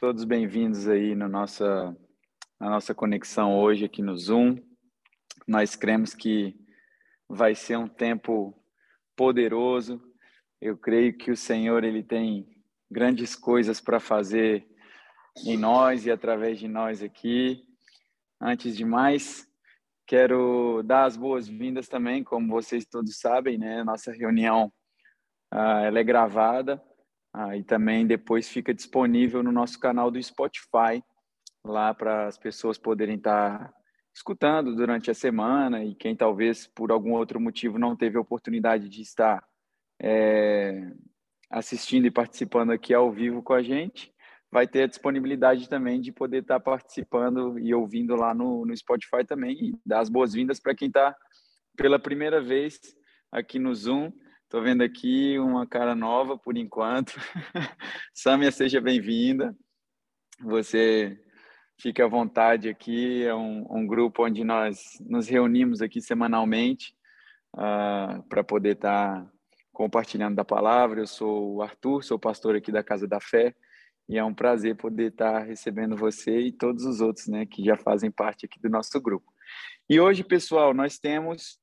Todos bem-vindos aí no nossa, na nossa conexão hoje aqui no Zoom. Nós cremos que vai ser um tempo poderoso. Eu creio que o Senhor ele tem grandes coisas para fazer em nós e através de nós aqui. Antes de mais, quero dar as boas-vindas também, como vocês todos sabem, né? Nossa reunião uh, ela é gravada ah, e também depois fica disponível no nosso canal do Spotify, lá para as pessoas poderem estar tá escutando durante a semana e quem talvez por algum outro motivo não teve a oportunidade de estar é, assistindo e participando aqui ao vivo com a gente, vai ter a disponibilidade também de poder estar tá participando e ouvindo lá no, no Spotify também e dar as boas-vindas para quem está pela primeira vez aqui no Zoom. Estou vendo aqui uma cara nova por enquanto. Sâmia, seja bem-vinda. Você fique à vontade aqui. É um, um, grupo onde nós nos reunimos aqui semanalmente uh, para poder estar tá compartilhando da palavra. Eu sou o Arthur, sou pastor aqui da Casa da Fé e é um prazer poder estar tá recebendo você e todos os outros, né, que já fazem parte aqui do nosso grupo. E hoje, pessoal, nós temos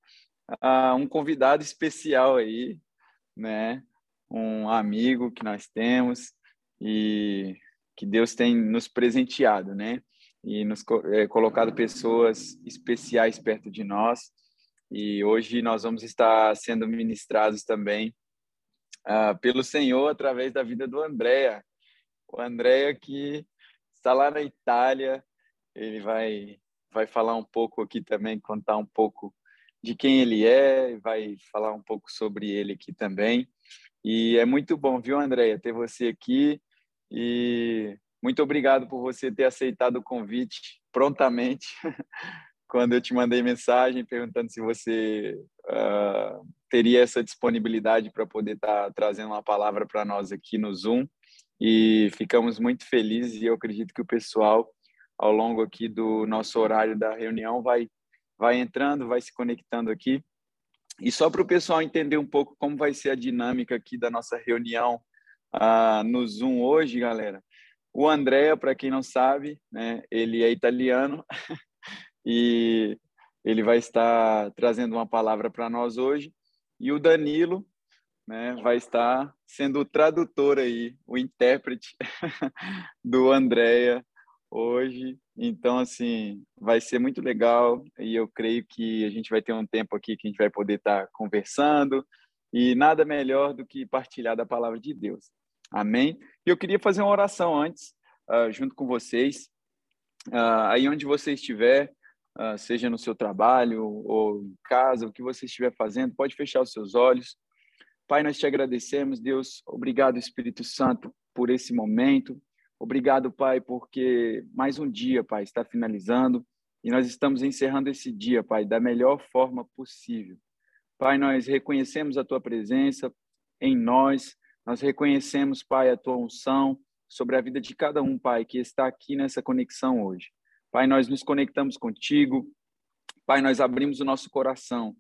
um convidado especial aí, né? Um amigo que nós temos e que Deus tem nos presenteado, né? E nos é, colocado pessoas especiais perto de nós. E hoje nós vamos estar sendo ministrados também uh, pelo Senhor através da vida do Andréa. O Andréa que está lá na Itália, ele vai vai falar um pouco aqui também, contar um pouco de quem ele é, vai falar um pouco sobre ele aqui também. E é muito bom, viu, Andréia, ter você aqui. E muito obrigado por você ter aceitado o convite prontamente, quando eu te mandei mensagem perguntando se você uh, teria essa disponibilidade para poder estar tá trazendo uma palavra para nós aqui no Zoom. E ficamos muito felizes e eu acredito que o pessoal, ao longo aqui do nosso horário da reunião, vai vai entrando, vai se conectando aqui. E só para o pessoal entender um pouco como vai ser a dinâmica aqui da nossa reunião uh, no Zoom hoje, galera. O André, para quem não sabe, né, ele é italiano e ele vai estar trazendo uma palavra para nós hoje. E o Danilo né, vai estar sendo o tradutor aí, o intérprete do Andréia hoje. Então, assim, vai ser muito legal e eu creio que a gente vai ter um tempo aqui que a gente vai poder estar conversando e nada melhor do que partilhar da palavra de Deus. Amém? E eu queria fazer uma oração antes, uh, junto com vocês. Uh, aí onde você estiver, uh, seja no seu trabalho ou em casa, o que você estiver fazendo, pode fechar os seus olhos. Pai, nós te agradecemos, Deus. Obrigado, Espírito Santo, por esse momento. Obrigado, Pai, porque mais um dia, Pai, está finalizando e nós estamos encerrando esse dia, Pai, da melhor forma possível. Pai, nós reconhecemos a Tua presença em nós, nós reconhecemos, Pai, a Tua unção sobre a vida de cada um, Pai, que está aqui nessa conexão hoje. Pai, nós nos conectamos contigo. Pai, nós abrimos o nosso coração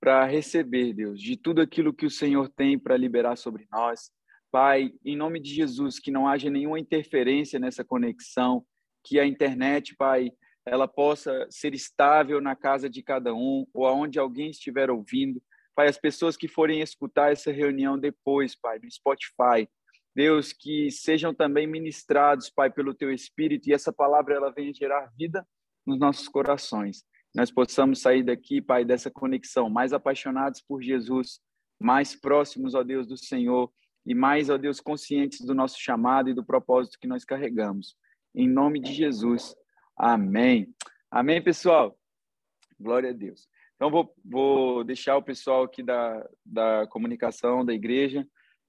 para receber, Deus, de tudo aquilo que o Senhor tem para liberar sobre nós. Pai, em nome de Jesus, que não haja nenhuma interferência nessa conexão, que a internet, Pai, ela possa ser estável na casa de cada um ou aonde alguém estiver ouvindo. Pai, as pessoas que forem escutar essa reunião depois, Pai, no Spotify, Deus, que sejam também ministrados, Pai, pelo Teu Espírito e essa palavra ela venha gerar vida nos nossos corações. Nós possamos sair daqui, Pai, dessa conexão mais apaixonados por Jesus, mais próximos, ó Deus, do Senhor e mais, ó Deus, conscientes do nosso chamado e do propósito que nós carregamos. Em nome de Jesus. Amém. Amém, pessoal? Glória a Deus. Então, vou, vou deixar o pessoal aqui da, da comunicação da igreja,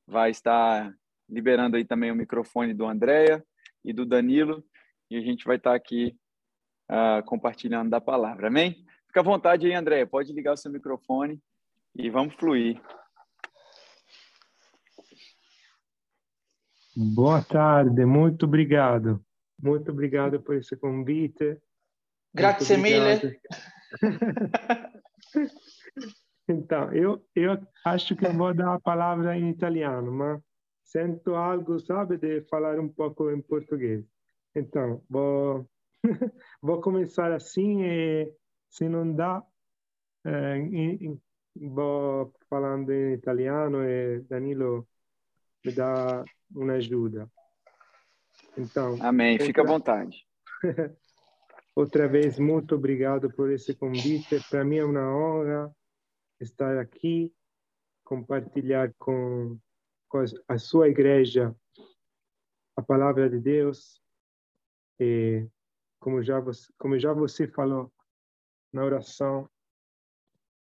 vai estar liberando aí também o microfone do Andréia e do Danilo, e a gente vai estar aqui uh, compartilhando da palavra. Amém? Fica à vontade aí, Andréia, pode ligar o seu microfone e vamos fluir. Boa tarde, muito obrigado. Muito obrigado por esse convite. Grazie mille. então, eu, eu acho que eu vou dar a palavra em italiano, mas sento algo, sabe, de falar um pouco em português. Então, vou, vou começar assim e se não dá, eh, vou falando em italiano e Danilo me dá uma ajuda. Então. Amém. Fica à vontade. Outra vez, muito obrigado por esse convite. Para mim é uma honra estar aqui, compartilhar com, com a sua igreja a palavra de Deus. E como já você, como já você falou na oração,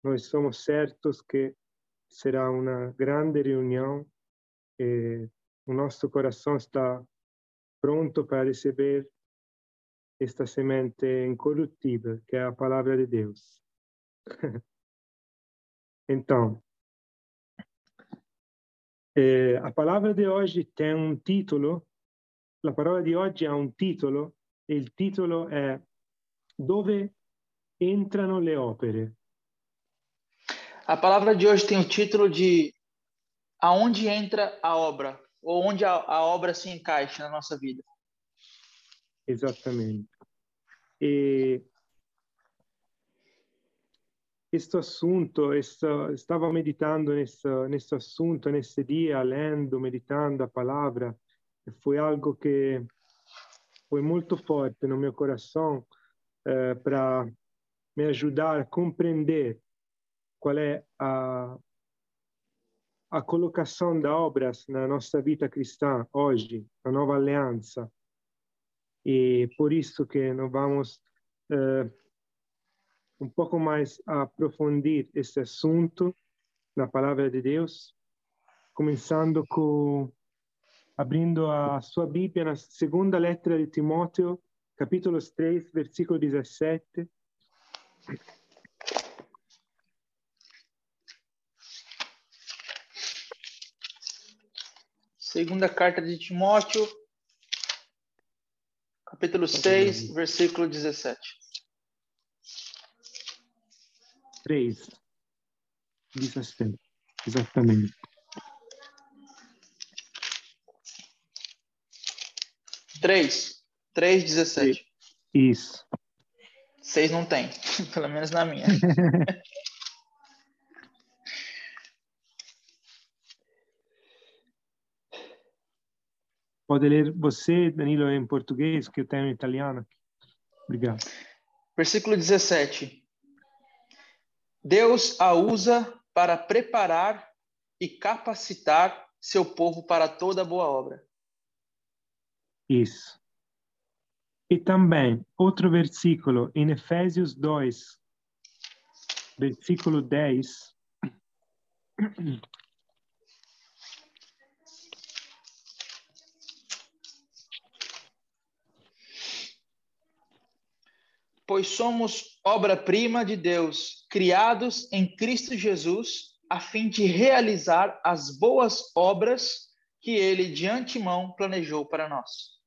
nós somos certos que será uma grande reunião o nosso coração está pronto para receber esta semente incorruptível, que é a palavra de Deus. então, eh, a palavra de hoje tem um título, la parola di oggi ha un titolo, e il titolo è Dove entrano le opere? A palavra de hoje tem o título de Aonde entra a obra? Ou onde a, a obra se encaixa na nossa vida. Exatamente. E questo assunto, stavo meditando nesse, nesse assunto, nesse dia, lendo, meditando a palavra, foi algo que foi muito forte no meu coração eh, para me ajudar a compreender qual é a, a colocação da obras na nossa vida cristã hoje, na nova aliança. E por isso que nós vamos uh, um pouco mais aprofundir esse assunto na palavra de Deus, começando com abrindo a sua Bíblia na segunda lettera di Timoteo, capítulo 3, versículo 17. Segunda carta de Timóteo, capítulo 6, versículo 17. 3, 17, exatamente. Três. Três, dezessete. Isso. Seis não tem, pelo menos na minha. Pode ler você, Danilo, em português, que eu tenho em italiano. Obrigado. Versículo 17. Deus a usa para preparar e capacitar seu povo para toda boa obra. Isso. E também outro versículo em Efésios 2, versículo 10. Pois somos obra-prima de Deus, criados em Cristo Jesus, a fim de realizar as boas obras que ele de antemão planejou para nós.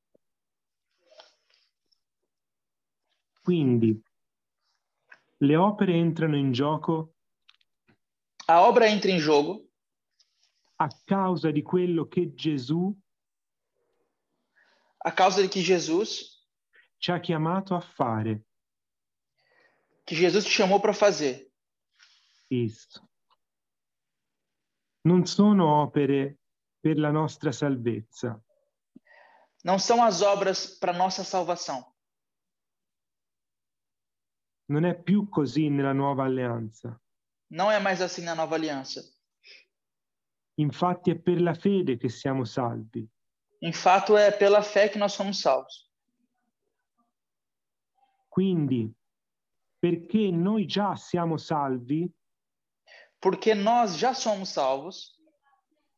Quindi, le opere entrano in gioco A obra entra em jogo a causa di quello che Gesù a causa de que Jesus, ci ha chiamato a fare. Que Jesus te chamou para fazer. Isso. Non sono opere per la nostra salvezza, Não são as obras para nossa salvação. non è più così nella nuova alleanza. Não é mais assim na nova aliança. Infatti è per la fede che siamo salvi. Em fato, é pela fé que nós somos salvos. Quindi, perché noi già siamo salvi, Porque nós já somos salvos,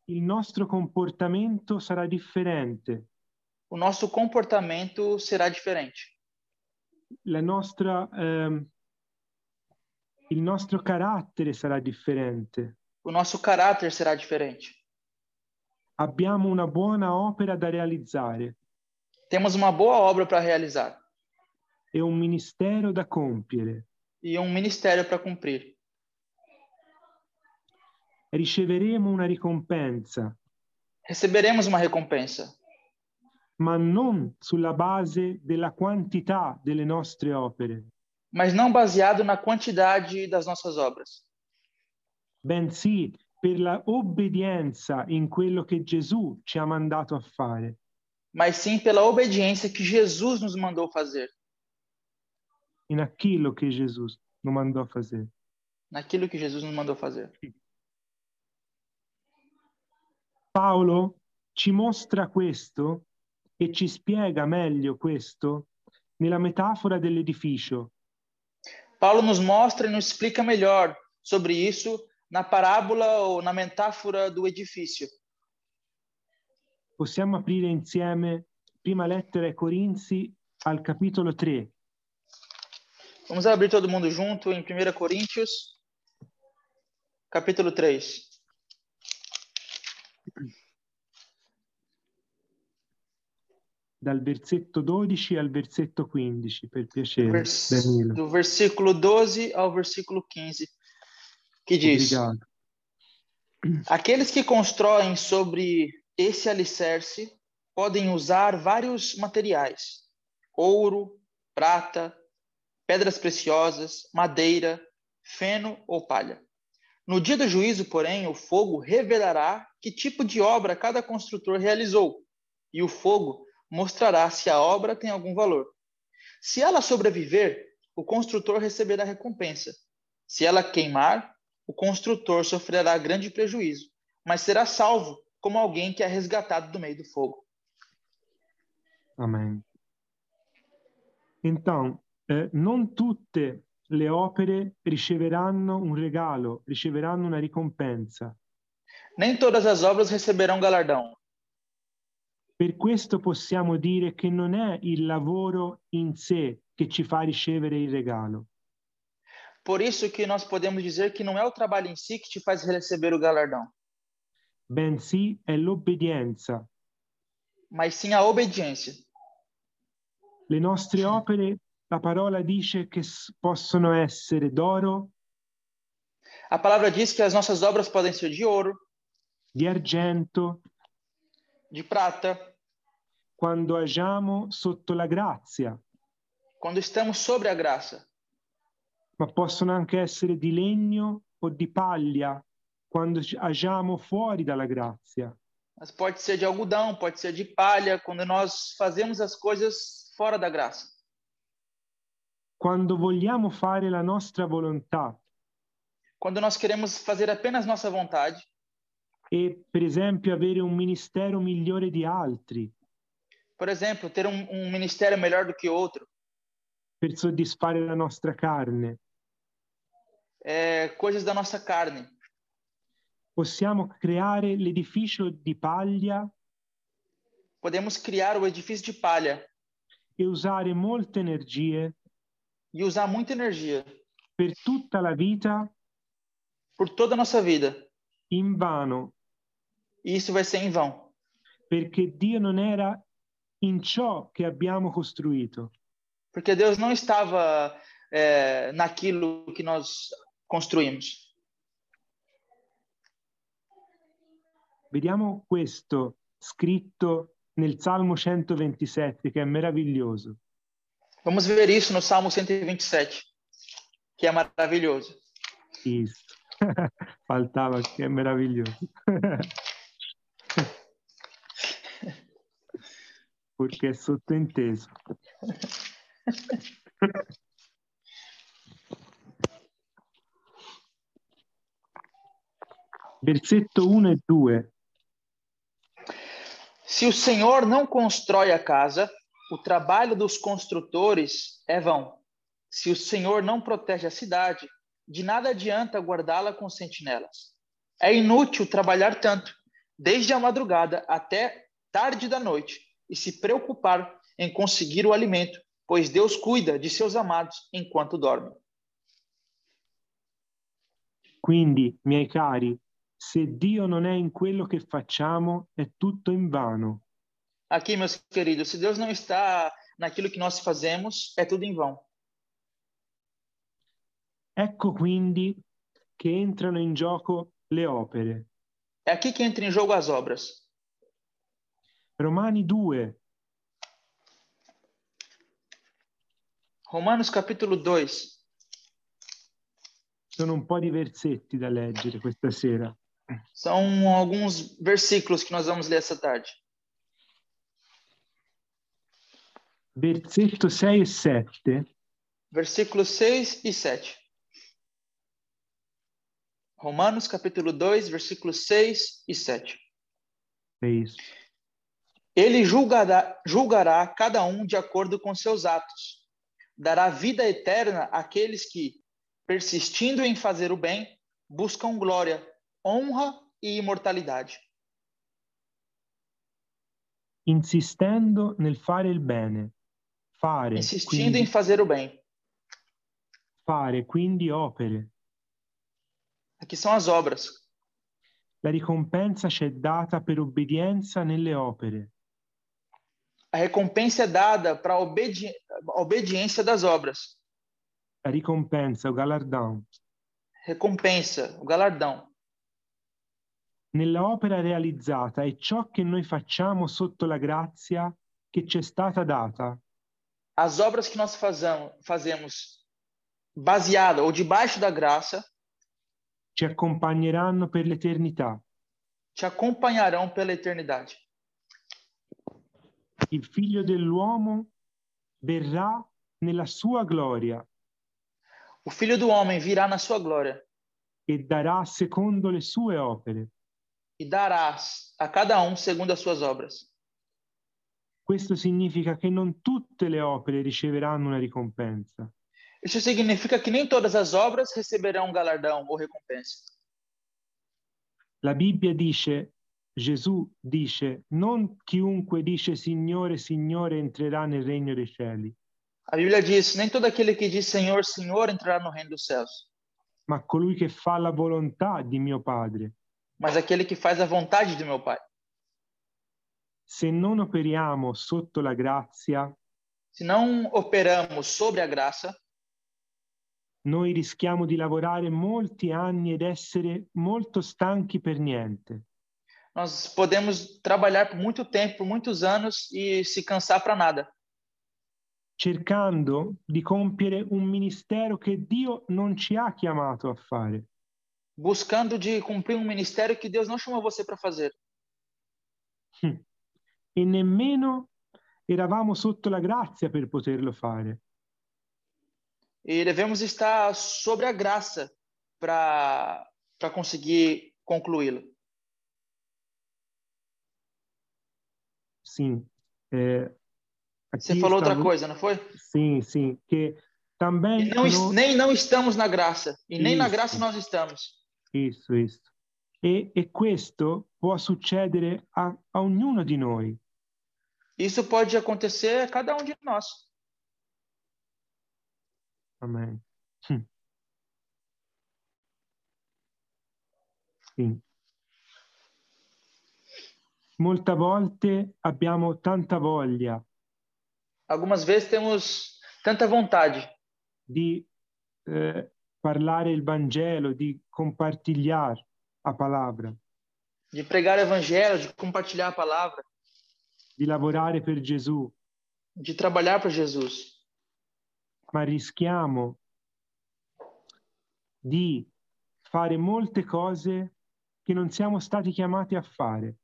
il nostro comportamento sarà differente, o nosso comportamento será diferente. la nostra, ehm, il nostro carattere sarà differente. O nosso caráter será diferente. Abbiamo una buona opera da realizzare Temos uma boa obra para realizar e un ministero da compiere. e um ministério para cumprir. Riceveremo una ricompensa receberemos uma recompensa, ma non sulla base della quantità delle nostre opere, mas não baseado na quantidade das nossas obras, bensì per la obbedienza in quello che Gesù ci ha mandato a fare. mas sim pela obediência que Jesus nos mandou fazer, in aquello che Gesù lo mandò a fare. naquilo que Jesus nos mandou fazer. Paolo ci mostra questo e ci spiega meglio questo nella metafora dell'edificio, Paulo nos mostra e nos explica melhor sobre isso na parábola ou na metáfora do edifício. Possiamo aprire insieme prima lettera ai Corinzi al capitolo 3. Vamos abrir todo mundo junto em 1 Coríntios, capítulo 3. dal versetto 12 al versetto 15, per piacere, Vers- Danilo. do versículo 12 ao versículo 15, que diz: Obrigado. Aqueles que constroem sobre esse alicerce podem usar vários materiais: ouro, prata, pedras preciosas, madeira, feno ou palha. No dia do juízo, porém, o fogo revelará que tipo de obra cada construtor realizou, e o fogo mostrará se a obra tem algum valor. Se ela sobreviver, o construtor receberá recompensa. Se ela queimar, o construtor sofrerá grande prejuízo, mas será salvo como alguém que é resgatado do meio do fogo. Amen. Então, eh, non tutte le opere riceveranno un regalo, riceveranno una ricompensa. Nem todas as obras receberão galardão. Per questo possiamo dire che non è il lavoro in sé che ci fa ricevere il regalo, Por isso que nós podemos dizer que não é o trabalho em si que te faz receber o galardão, bensì è l'obbedienza. mas sim a obediência. Le nostre opere, la parola dice che possono essere d'oro, A palavra diz que as nossas obras podem ser de ouro, di argento, de prata, quando agiamo sotto la grazia, quando estamos sobre a graça, ma possono anche essere di legno o di paglia quando agiamo fuori dalla grazia. mas pode ser de algodão, pode ser de palha, quando nós fazemos as coisas fora da graça. Quando vogliamo fare la nostra volontà. Quando nós queremos fazer apenas nossa vontade, e, per esempio, avere un ministero migliore di altri. Por exemplo, ter um, um ministério melhor do que outro, per soddisfare la nostra carne, é, coisas da nossa carne. possiamo creare l'edificio di paglia. Podemos criar o edifício de palha. E usare molte energie e usar muita energia per tutta la vita por toda a nossa vida. in vano, E isso vai ser em vão, perché Dio non era in ciò che abbiamo costruito. porque Deus não estava é, naquilo que nós construímos. Vediamo questo scritto nel Salmo 127 che è meraviglioso. Vamos ver isso no Salmo 127, que é maravilhoso. Isso. Faltava che è meraviglioso. Perché è sottointeso. Versetto 1 e 2. Se o Senhor não constrói a casa, o trabalho dos construtores é vão. Se o Senhor não protege a cidade, de nada adianta guardá-la com sentinelas. É inútil trabalhar tanto, desde a madrugada até tarde da noite, e se preocupar em conseguir o alimento, pois Deus cuida de seus amados enquanto dormem. Quindi, miei cari, se Dio non è in quello che facciamo, è tutto invano. Aqui, meus queridos, se Deus não está naquilo que nós fazemos, é tudo em vão. Ecco quindi che entrano in gioco le opere. É aqui que entra em jogo as obras. Romani 2, Romanos capítulo 2. sono un po' di versetti da leggere questa sera. São alguns versículos que nós vamos ler essa tarde. Versetto 6 e 7 Versículos 6 e 7. Romanos capítulo 2, versículos 6 e 7. è isso. Ele julgará, julgará cada um de acordo com seus atos. Dará vida eterna àqueles que, persistindo em fazer o bem, buscam glória, honra e imortalidade. Insistendo nel fare il bene. Fare, Insistindo quindi, em fazer o bem. fare, quindi opere. Aqui são as obras. La ricompensa c'è data per obbedienza nelle opere. A recompensa é dada para a obedi a obediência das obras. La ricompensa, o galardão. Recompensa, o galardão. Nella opera realizzata è ciò che noi facciamo sotto la grazia che ci è stata data. As obras que nós fazamos, fazemos baseada ou debaixo da graça ci accompagneranno per l'eternità. te acompanharão pela eternidade. Il figlio dell'uomo verrà nella sua gloria O Filho do Homem virá na sua glória e darà secondo le sue opere. e darás a cada um segundo as suas obras. Questo significa che non tutte le opere riceveranno una ricompensa, Isso significa que nem todas as obras receberão um galardão ou recompensa. La Bibbia dice, Gesù dice, non chiunque dice Signore, Signore entrerà nel regno dei cieli, A Bíblia diz: nem todo aquele que diz Senhor, Senhor entrará no reino dos céus, ma colui che fa la volontà di mio Padre. mas aquele que faz a vontade de meu Pai. Se non operiamo sotto la grazia, Se não operamos sobre a graça, noi rischiamo di lavorare molti anni ed essere molto stanchi per niente. nós podemos trabalhar por muito tempo, muitos anos e se cansar para nada, cercando di compiere un ministero che Dio non ci ha chiamato a fare. buscando de cumprir um ministério que Deus não chamou você para fazer. E nemmeno eravamo sotto la grazia per poterlo fare. E devemos estar sobre a graça para conseguir concluí-lo. Sì. Eh, Você falou outra coisa, não foi? Sim, sim. Che também não, nem não estamos na graça, e nem na Isso. graça nós estamos. Isso, isso. E, e questo può succedere a, a ognuno di noi. Isso pode acontecer a cada um de nós. Amen. Hm. Sì. Molte volte abbiamo tanta voglia Algumas vezes temos tanta vontade di eh, parlare il Vangelo, di compartigliare la palavra, de pregar o evangelho, de compartilhar a palavra, di lavorare per Gesù, de trabalhar para Jesus. ma rischiamo di fare molte cose che non siamo stati chiamati a fare.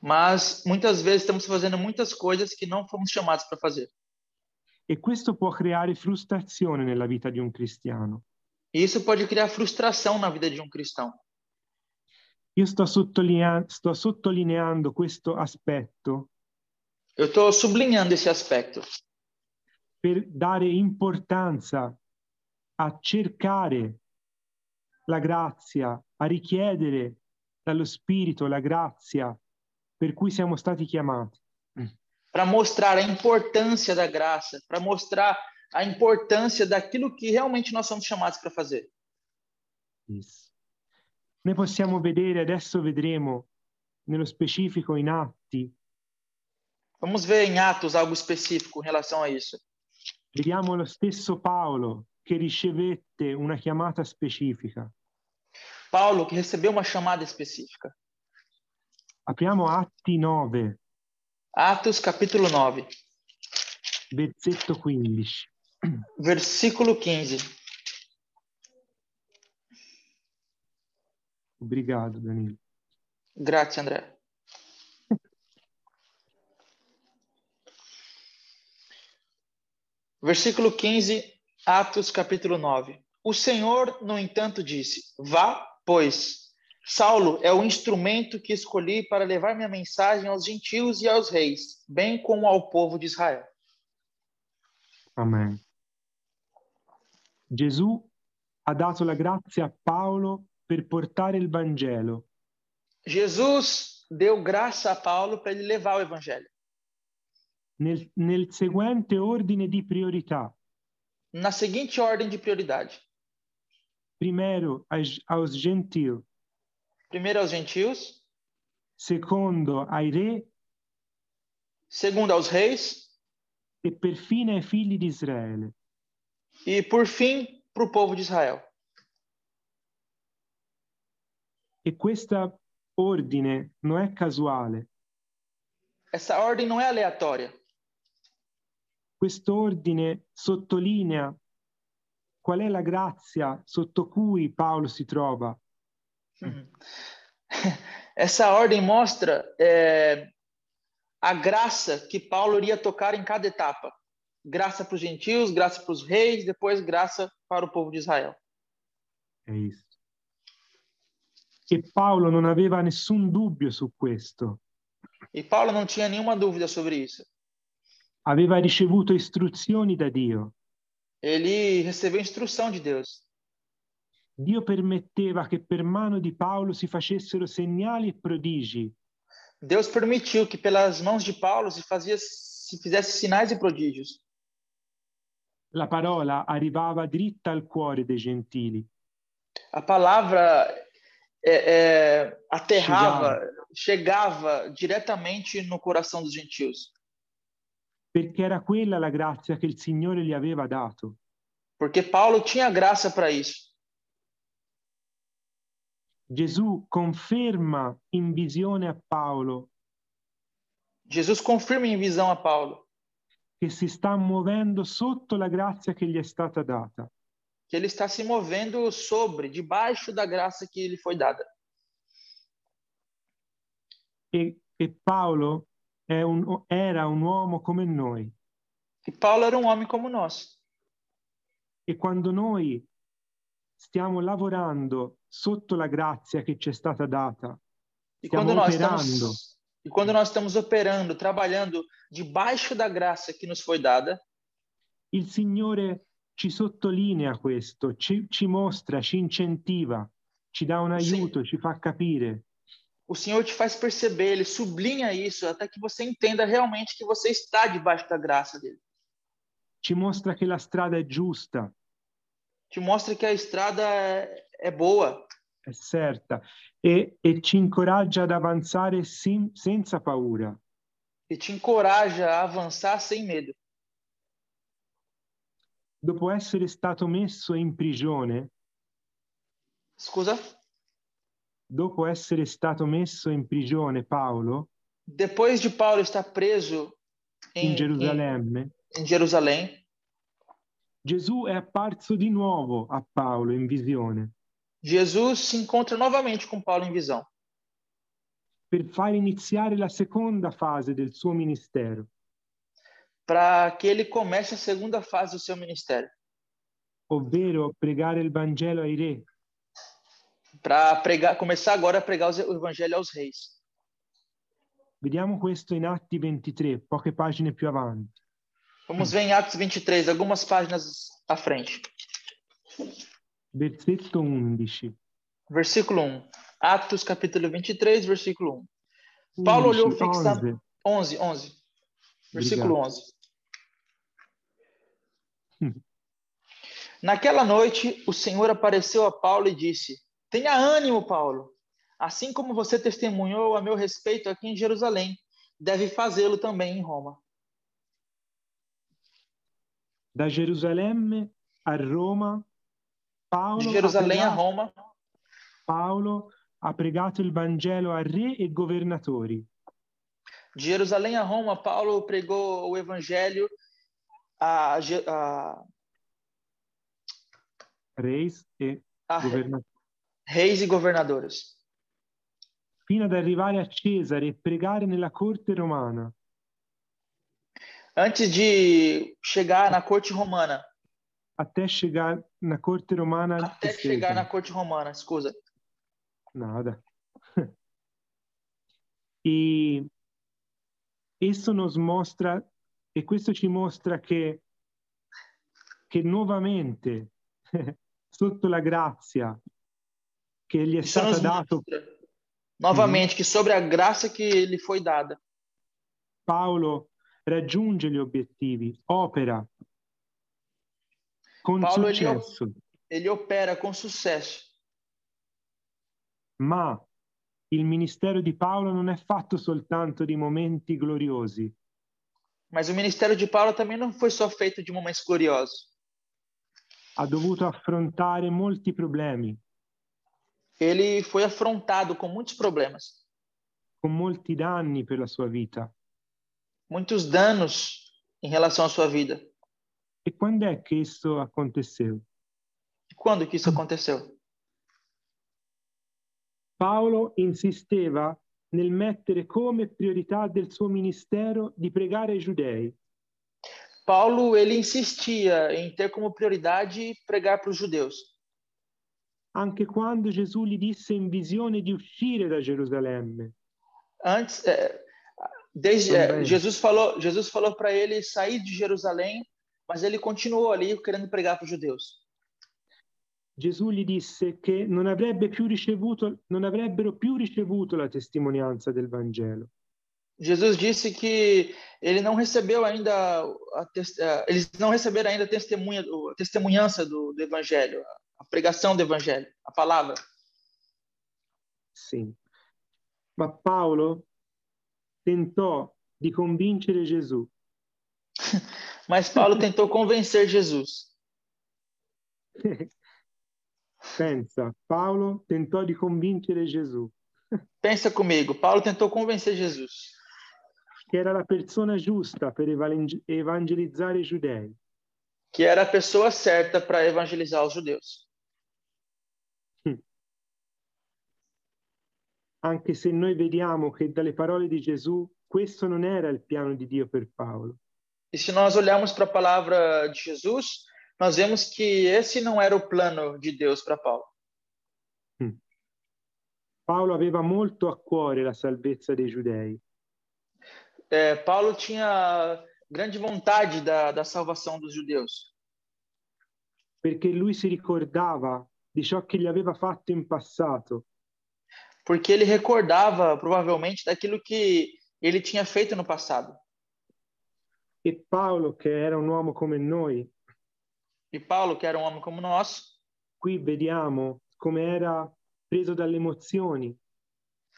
Mas muitas vezes estamos fazendo muitas coisas que não fomos chamados para fazer. E questo può creare frustrazione nella vita di un cristiano. E isso pode criar frustração na vida de um cristão. Io sto, sottolinea- sto sottolineando questo aspetto Eu estou sublinhando esse aspecto per dare importanza a cercare la grazia, a richiedere dallo Spirito la grazia per cui siamo stati chiamati. para mostrar a importância da graça, para mostrar a importância daquilo que realmente nós somos chamados para fazer. Yes. Noi possiamo vedere, adesso vedremo nello specifico in atti, Vamos ver em Atos algo específico em relação a isso. vediamo lo stesso Paolo che ricevette una chiamata specifica. Paulo, que recebeu uma chamada específica. Apriamo Atti 9, Atos capítulo 9, versetto 15. versículo 15. Obrigado, Danilo. Grazie, André. Versículo 15, Atos capítulo 9. O Senhor, no entanto, disse: Vá, pois. Saulo é o instrumento que escolhi para levar minha mensagem aos gentios e aos reis, bem como ao povo de Israel. Amen. Gesù ha dato la grazia a Paolo per portare il Vangelo. Jesus deu graça a Paulo para ele levar o evangelho. Nel, nel seguente ordine di priorità. Na seguinte ordem de prioridade: Primeiro aos, aos gentios, primeiro aos gentios, secondo ai re segundo aos reis e perfino ai figli di Israele. e, por fim, para o povo de Israel. E questo ordine non è casuale, Essa ordem não é aleatória. questo ordine sottolinea qual è la grazia sotto cui Paolo si trova. Essa ordem mostra é, a graça que Paulo iria tocar em cada etapa. Graça para os gentios, graça para os reis, depois graça para o povo de Israel. È isso. E Paolo non aveva nessun dubbio su questo. E Paulo não tinha nenhuma dúvida sobre isso. Aveva ricevuto istruzioni da Dio. Ele recebeu instrução de Deus. Dio permetteva che per mano di Paolo si facessero segnali e prodigi. Deus permitiu que pelas mãos de Paulo se, fazia, se fizesse sinais e prodígios. La parola arrivava dritta al cuore dei gentili. A palavra é, é, aterrava, chegava diretamente no coração dos gentios. perché era quella la grazia che il Signore gli aveva dato. Porque Paulo tinha graça para isso. Gesù conferma in visione a Paolo Jesus confirma em visão a Paulo che si sta muovendo sotto la grazia che gli è stata data. Que ele está se movendo sobre, debaixo da graça que lhe foi dada. E, e Paolo è un- era un uomo come noi. E Paulo era um homem como nós. E quando noi stiamo lavorando sotto la grazia che ci è stata data, E quando nós operando, estamos e quando nós estamos operando, trabalhando debaixo da graça que nos foi dada, il Signore ci sottolinea questo, ci, ci mostra, ci incentiva, ci dà un Sì. aiuto, ci fa capire. o Senhor te faz perceber, ele sublinha isso até que você entenda realmente que você está debaixo da graça dele. ci mostra che la strada è giusta, Te mostra que a estrada é, é boa è certa e, e ci incoraggia ad avanzare sin- senza paura. e te encoraja a avançar sem medo. Dopo essere stato messo in prigione, Scusa? dopo essere stato messo in prigione Paolo? Depois de Paulo estar preso em, in Gerusalemme, em, em Jerusalém, Gesù è apparso di nuovo a Paolo in visione. Jesus se encontra novamente com Paulo em visão. Per far iniziare la seconda fase del suo ministero, para que ele comece a segunda fase do seu ministério, ovvero pregare il Vangelo ai re. para pregar, começar agora a pregar o evangelho aos reis. Vediamo questo in Atti 23, poche pagine più avanti. Vamos ver em Atos 23, algumas páginas à frente. Versetto 11. Versículo 1. Atos capítulo 23, versículo 1. Paulo olhou 11, fixamente. 11. 11, 11. Versículo Obrigado. 11. Naquela noite, o Senhor apareceu a Paulo e disse: Tenha ânimo, Paulo. Assim como você testemunhou a meu respeito aqui em Jerusalém, deve fazê-lo também em Roma. Da Gerusalemme a Roma, Paolo, De Jerusalém a Roma, Paolo ha pregato il Vangelo a re e governatori. De Jerusalém a Roma, Paulo pregou o evangelho a, a, reis e a governatori, reis e governadores, fino ad arrivare a Cesare e pregare nella corte romana. antes de chegar na corte romana. Até chegar na corte romana Até chegar na corte romana, scusa. Nada. e esso nos mostra, e questo ci mostra che, che nuovamente, sotto la grazia che gli è Isso stata data, mostra, novamente, que sobre a graça que lhe foi dada, Paolo raggiunge gli obiettivi, opera con Paolo, ele- successo, ele opera com sucesso. ma il ministero di Paolo non è fatto soltanto di momenti gloriosi, Mas o ministério de Paulo também não foi só feito de momentos gloriosos. ha dovuto affrontare molti problemi, Ele foi afrontado com muitos problemas, con molti danni per la sua vita. muitos danos em relação à sua vida. E quando è che isso aconteceu? E quando que isso aconteceu? Paolo insisteva nel mettere come priorità del suo ministero di pregare ai giudei, Paulo ele insistia em ter como prioridade pregar para os judeus, anche quando Gesù gli disse in visione di uscire da Gerusalemme. antes é, desde é, Jesus falou Jesus falou para ele sair de Jerusalém mas ele continuou ali querendo pregar para os judeus Gesù gli disse che non, avrebbe più ricevuto, non avrebbero più ricevuto la testimonianza del Vangelo. Jesus disse que ele não recebeu ainda a eh, eles não receberam ainda a testemunha a testemunhança do, do evangelho a pregação do evangelho a palavra Sì. Ma Paolo tentò di convincere Gesù mas Paulo tentou convencer Jesus Pensa, Paolo tentò di convincere Gesù, pensa comigo Paulo tentou convencer Jesus. Che era la persona giusta per evangel- evangelizzare i giudei. que era a pessoa certa para evangelizar os judeus. Anche se noi vediamo che dalle parole di Gesù questo non era il piano di Dio per Paolo. E se nós olharmos para a palavra de Jesus, nós vemos que esse não era o plano de Deus para Paulo. Paolo aveva molto a cuore la salvezza dei giudei, É, Paulo tinha grande vontade da, da salvação dos judeus, perché lui si ricordava di ciò che gli aveva fatto in passato porque ele recordava provavelmente daquilo que ele tinha feito no passado. e Paolo, che era un uomo come noi, E Paulo, que era um homem como nós, qui vediamo come era preso dalle emozioni,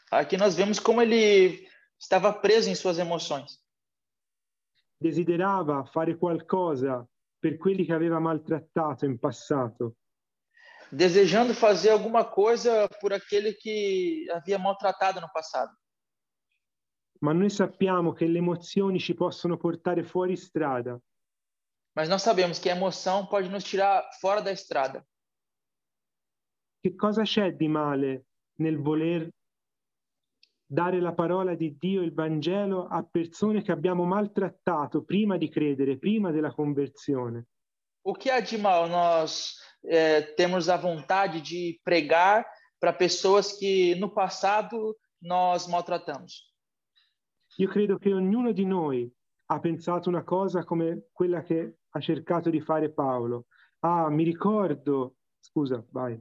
aqui nós vemos como ele estava preso em suas emoções. desiderava fare qualcosa per quelli che aveva maltrattato in passato, desejando fazer alguma coisa por aquele que havia maltratado no passado. ma noi sappiamo che le emozioni ci possono portare fuori strada Mas nós sabemos que a emoção pode nos tirar fora da estrada. Che cosa c'è di male nel voler dare la parola di Dio, il Vangelo, a persone che abbiamo maltrattato prima di credere, prima della conversione? O que há de mal nós é, temos a vontade de pregar para pessoas que no passado nós maltratamos? Io credo che ognuno di noi ha pensato una cosa come quella che ha cercato di fare Paolo. Ah, mi ricordo. Scusa, vai.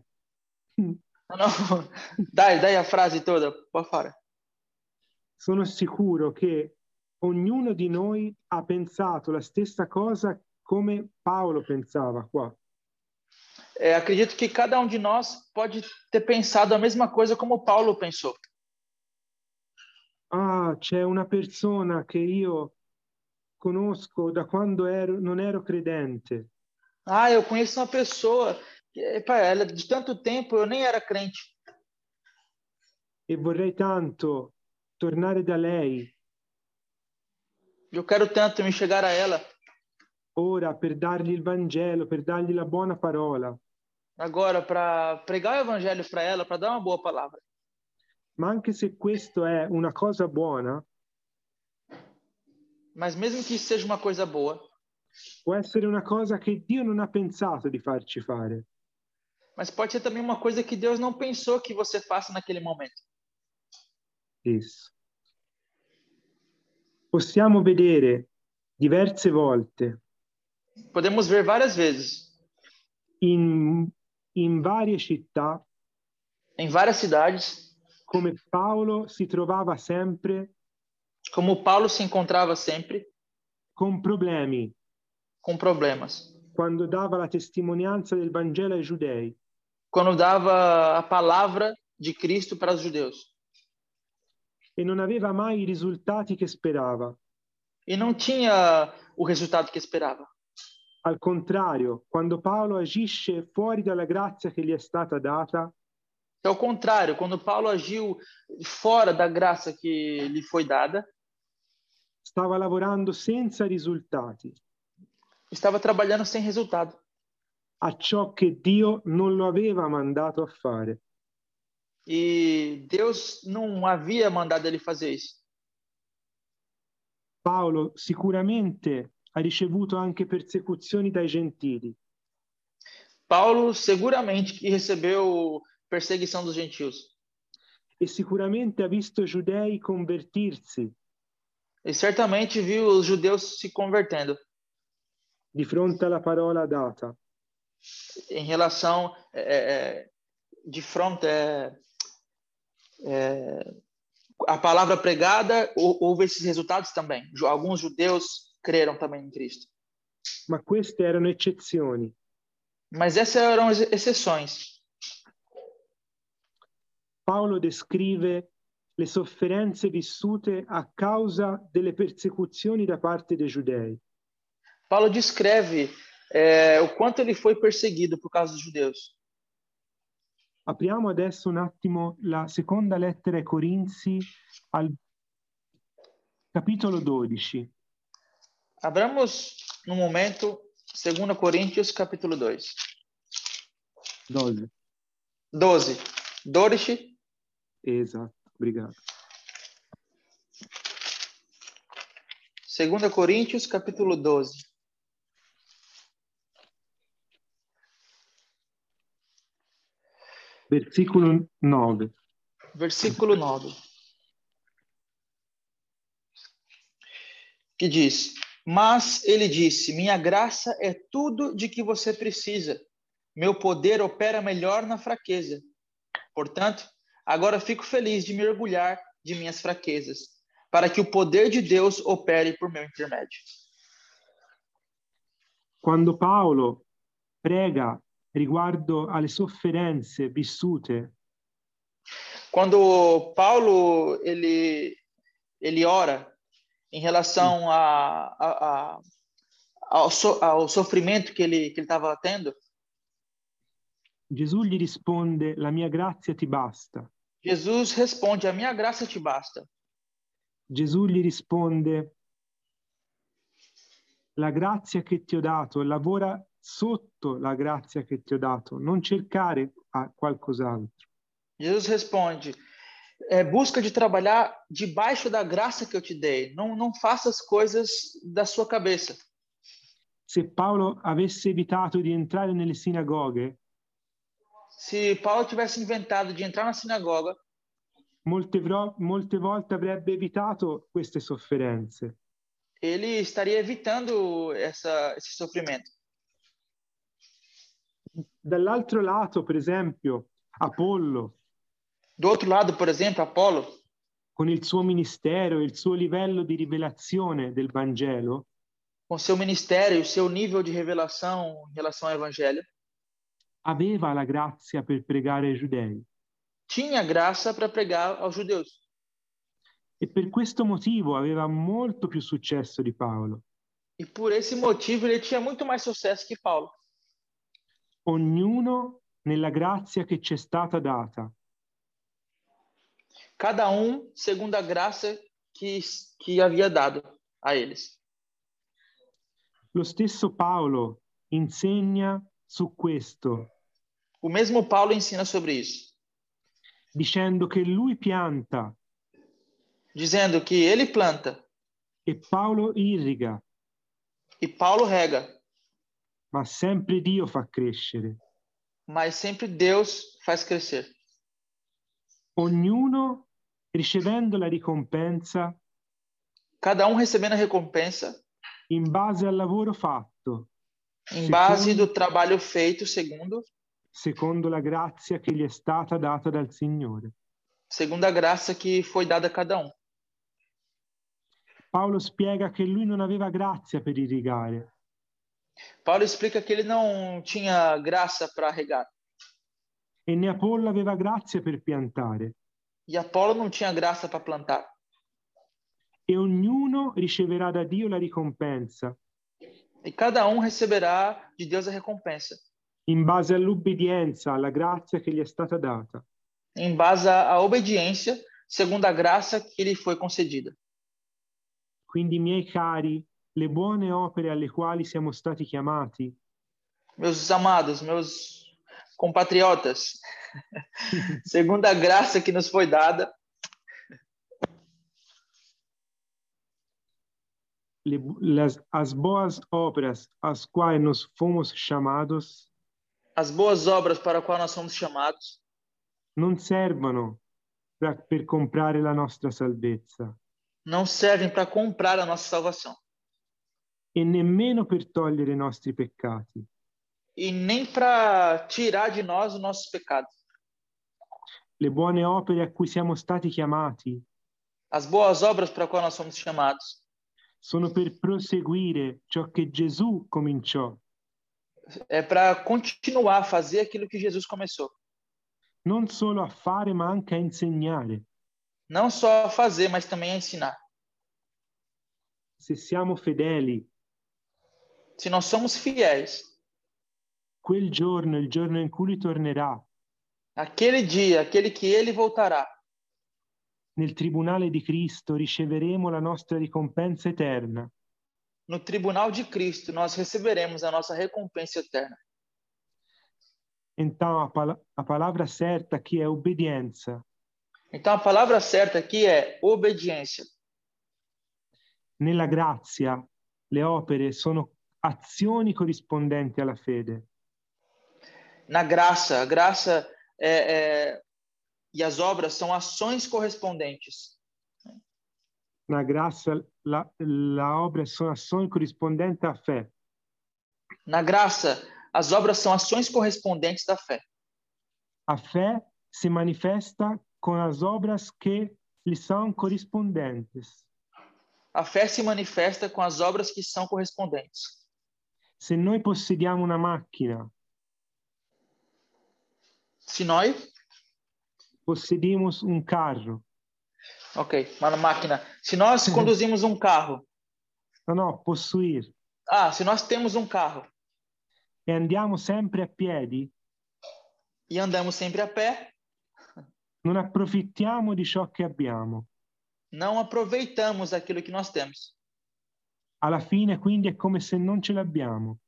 Não. Dai, dai a frase toda, por fora. Sono sicuro che ognuno di noi ha pensato la stessa cosa come Paolo pensava qua. É, acredito que cada um de nós pode ter pensado a mesma coisa como Paulo pensou. Ah, c'è una persona che io conosco da quando ero, non ero credente Ah, eu conheço uma pessoa que, ela de tanto tempo eu nem era crente. e vorrei tanto tornare da lei Eu quero tanto me chegar a ela ora per dargli il Vangelo, per dargli la buona parola, agora para pregar o evangelho para ela, para dar uma boa palavra. ma anche se questo è una cosa buona, Mas mesmo que isso seja uma coisa boa, può essere una cosa che Dio non ha pensato di farci fare. mas pode ser também uma coisa que Deus não pensou que você faça naquele momento. Isso. Possiamo vedere diverse volte Podemos ver várias vezes in, in varie città em várias cidades come Paolo si trovava sempre como Paulo se encontrava sempre con problemi com problemas. quando dava la testimonianza del Vangelo ai giudei Quando dava a palavra de Cristo para os judeus e non aveva mai i risultati che sperava. e não tinha o resultado que esperava. Al contrario, quando Paolo agisce fuori dalla grazia che gli è stata data, É o contrário, quando Paulo agiu fora da graça que lhe foi dada, stava lavorando senza risultati. Estava trabalhando sem resultado, a ciò che Dio non lo aveva mandato a fare. e Deus não havia mandado ele fazer isso. Paolo sicuramente ha ricevuto anche persecuzioni dai gentili, Paulo seguramente que recebeu perseguição dos gentios. E sicuramente ha visto giudei convertirsi e certamente viu os judeus se convertendo di fronte alla parola data. em relação é, é, de fronte é, é, a palavra pregada hou- houve esses resultados também. Alguns judeus creram também em Cristo, Ma queste erano eccezioni. mas essas eram exceções. Paolo descrive le sofferenze vissute a causa delle persecuzioni da parte dei giudei. Paulo descreve é, o quanto ele foi perseguido por causa dos judeus. Apriamo adesso un attimo la seconda lettera ai Corinzi al capitolo 12. Abramos no momento 2 Coríntios capítulo 2. 12. 12. Dorish, Esatto, obrigado. 2 Coríntios capítulo 12. Versicolo 9. versículo 9. Que diz: Mas ele disse: Minha graça é tudo de que você precisa. Meu poder opera melhor na fraqueza. Portanto, agora fico feliz de me orgulhar de minhas fraquezas, para que o poder de Deus opere por meu intermédio. Quando Paolo prega riguardo alle sofferenze vissute Quando Paulo ele ele ora em relação a, a, a- ao, so- ao sofrimento que ele que ele estava tendo, Gesù gli risponde, la mia grazia ti basta. Jesus responde: A minha graça te basta. Gesù gli risponde, la grazia che ti ho dato, lavora sotto la grazia che ti ho dato, non cercare a qualcos'altro. Jesus responde: é, busca de trabalhar debaixo da graça que eu te dei. Não, não faça as coisas da sua cabeça. Se Paolo avesse evitato di entrare nelle sinagoghe, Se Paulo tivesse inventado de entrar na sinagoga, molte, molte volte avrebbe evitato queste sofferenze. ele estaria evitando essa, esse sofrimento. Dall'altro lato, per esempio, Apollo, Do outro lado, por exemplo, Apolo, con il suo ministero e il suo livello di rivelazione del Vangelo, com seu ministério e o seu nível de revelação em relação ao evangelho, aveva la grazia per pregare ai giudei. tinha graça para pregar aos judeus. E per questo motivo aveva molto più successo di Paolo. E por esse motivo ele tinha muito mais sucesso que Paulo. Ognuno nella grazia che ci è stata data. Cada um segundo a graça que, que havia dado. a eles. Lo stesso Paolo insegna su questo, O mesmo Paulo ensina sobre isso, dicendo che lui pianta. Dizendo que ele planta. E Paolo irriga, e Paulo rega, ma sempre Dio fa crescere. mas sempre Deus faz crescer. Ognuno ricevendo la ricompensa Cada um recebendo a recompensa in base al lavoro fatto, em base Segundo- do trabalho feito segundo secondo la grazia che gli è stata data dal Signore. segundo a graça que foi dada a cada um. Paolo spiega che lui non aveva grazia per irrigare, Paulo explica que ele não tinha graça para regar e né Apollo aveva grazia per piantare, e Apolo não tinha graça para plantar. e ognuno riceverà da Dio la ricompensa E cada um receberá de Deus a recompensa in base all'obbedienza, alla grazia che gli è stata data. em base à à obediência segundo a graça que lhe foi concedida. Quindi, miei cari, le buone opere alle quali siamo stati chiamati Meus amados, meus compatriotas, segundo a graça que nos foi dada, le- las, as boas obras às quais nos fomos chamados? As boas obras para a qual nós somos chamados? Non servono pra- per comprare la nostra salvezza. Não servem para comprar a nossa salvação. E nemmeno per togliere i nostri peccati, e nem para tirar de nós os nossos pecados. le buone opere a cui siamo stati chiamati. As boas obras para a qual nós somos chamados sono per proseguire ciò che Gesù cominciò, é para continuar a fazer aquilo que Jesus começou. non solo a fare ma anche a insegnare. Não só a fazer, mas também a ensinar. Se siamo fedeli, Se nós somos fiéis, quel giorno, il giorno in cui tornerà aquele dia, aquele que ele voltará, nel tribunale di Cristo, riceveremo la nostra ricompensa eterna. no tribunal de Cristo, nós receberemos a nossa recompensa eterna. Então, a, pala- a palavra certa aqui é obbedienza. Então a palavra certa aqui é obediência. Nella grazia, le opere sono azioni corrispondenti alla fede. Na graça, a graça é, é, e as obras são ações correspondentes. La grazia, la, la obra sono azioni corrispondenti a fé. Na graça, as obras são ações correspondentes da fé. A fé se manifesta con as obras que lhe são corrispondentes. A fé se manifesta com as obras que são correspondentes. Se noi possediamo una macchina, Se nós, possedimos un carro, ok, uma máquina. Se nós conduzimos um carro, no, no, possuir, ah, se nós temos um carro e andiamo sempre a piedi, e andamos sempre a pé, non approfittiamo di ciò che abbiamo. não aproveitamos aquilo que nós temos. Alla fine, quindi, è come se non ce l'abbiamo.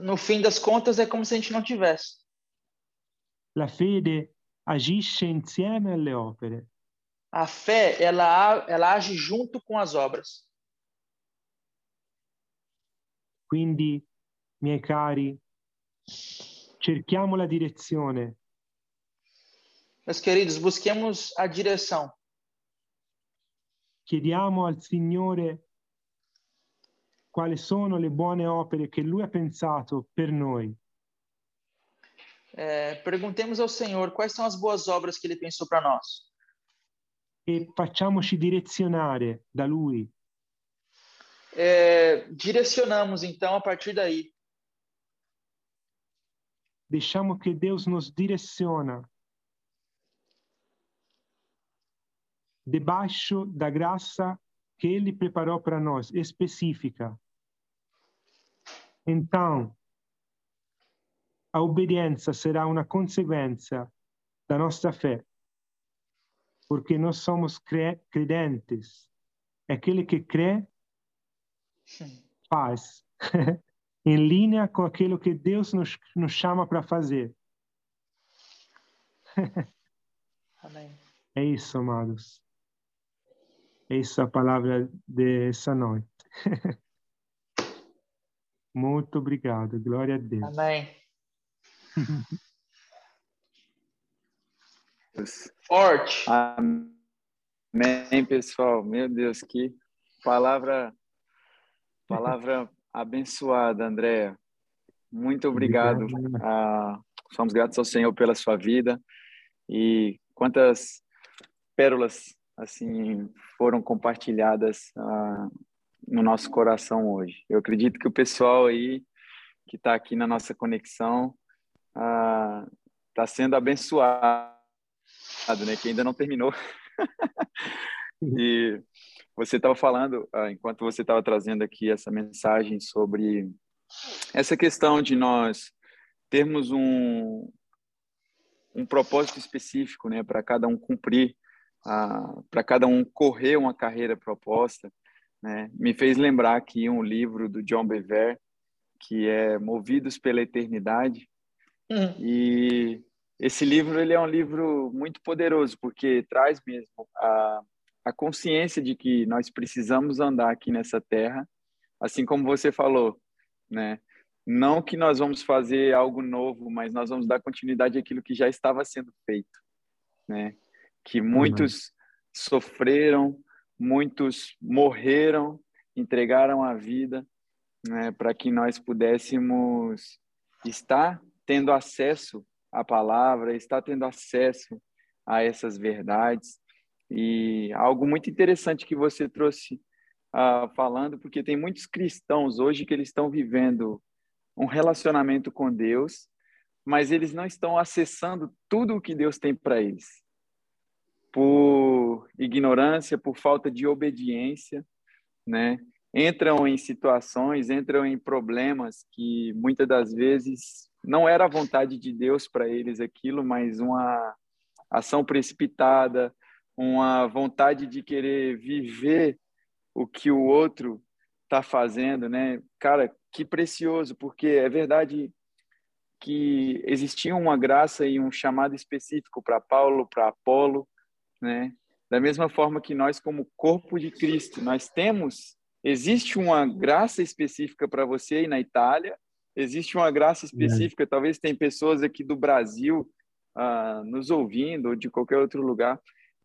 No fim das contas, é como se a gente não tivesse. La fede agisce insieme alle opere. A fé, ela, ela age junto com as obras. Quindi, miei cari, cerchiamo la direzione, Meus queridos, busquemos a direção. chiediamo al Signore quali sono le buone opere che Lui ha pensato per noi É, perguntemos ao Senhor quais são as boas obras que Ele pensou para nós. e facciamoci direzionare da Lui É, direcionamos, então, a partir daí. Deixiamo che Deus nos direciona debaixo da graça que Ele preparou para nós, específica. Então, a obbedienza será uma consequência da nossa fé, porque nós somos cre- credentes. Aquele que crê faz, em linha com aquilo que Deus nos, nos chama para fazer. Amém. É isso, amados. É a palavra dessa noite. Muito obrigado. Glória a Deus. Amém. Forte. Amém, pessoal. Meu Deus, que palavra, palavra abençoada, Andréa. Muito obrigado. obrigado. Ah, somos gratos ao Senhor pela sua vida e quantas pérolas assim foram compartilhadas ah, no nosso coração hoje. Eu acredito que o pessoal aí que está aqui na nossa conexão está ah, sendo abençoado, né? Que ainda não terminou. e você estava falando, ah, enquanto você estava trazendo aqui essa mensagem sobre essa questão de nós termos um, um propósito específico, né, para cada um cumprir para cada um correr uma carreira proposta, né? Me fez lembrar aqui um livro do John Bever que é Movidos pela Eternidade. Uhum. E esse livro ele é um livro muito poderoso porque traz mesmo a, a consciência de que nós precisamos andar aqui nessa terra, assim como você falou, né? Não que nós vamos fazer algo novo, mas nós vamos dar continuidade àquilo que já estava sendo feito, né? que muitos sofreram, muitos morreram, entregaram a vida né, para que nós pudéssemos estar tendo acesso à palavra, estar tendo acesso a essas verdades. E algo muito interessante que você trouxe uh, falando, porque tem muitos cristãos hoje que eles estão vivendo um relacionamento com Deus, mas eles não estão acessando tudo o que Deus tem para eles por ignorância, por falta de obediência, né? Entram em situações, entram em problemas que muitas das vezes não era a vontade de Deus para eles aquilo, mas uma ação precipitada, uma vontade de querer viver o que o outro está fazendo, né? Cara, que precioso, porque é verdade que existia uma graça e um chamado específico para Paulo, para Apolo, né? Da mesma forma que nós, como corpo de Cristo, nós temos, existe uma graça específica para você aí na Itália, existe uma graça específica, é. talvez tem pessoas aqui do Brasil uh, nos ouvindo, ou de qualquer outro lugar,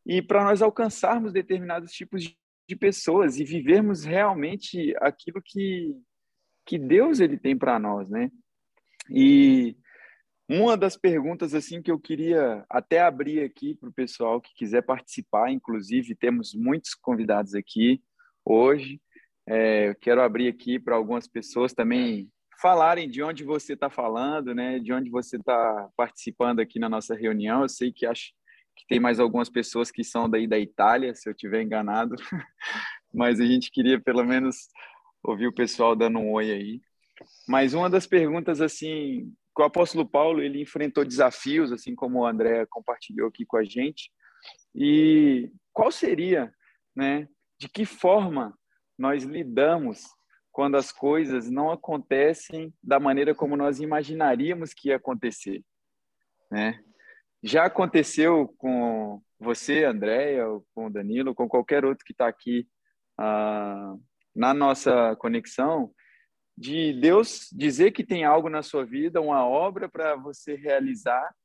e para nós alcançarmos determinados tipos de, de pessoas e vivermos realmente aquilo que, que Deus ele tem para nós, né? E uma das perguntas assim que eu queria até abrir aqui para o pessoal que quiser participar, inclusive temos muitos convidados aqui hoje. É, eu quero abrir aqui para algumas pessoas também falarem de onde você está falando, né? De onde você está participando aqui na nossa reunião. Eu sei que acho que tem mais algumas pessoas que são daí da Itália, se eu tiver enganado, mas a gente queria pelo menos ouvir o pessoal dando um oi aí. Mas uma das perguntas assim o apóstolo Paulo ele enfrentou desafios, assim como o André compartilhou aqui com a gente. E qual seria, né? De que forma nós lidamos quando as coisas não acontecem da maneira como nós imaginaríamos que ia acontecer, né? Já aconteceu com você, Andréia, com o Danilo, com qualquer outro que está aqui ah, na nossa conexão, de Deus dizer que tem algo na sua vida, uma obra para você realizar,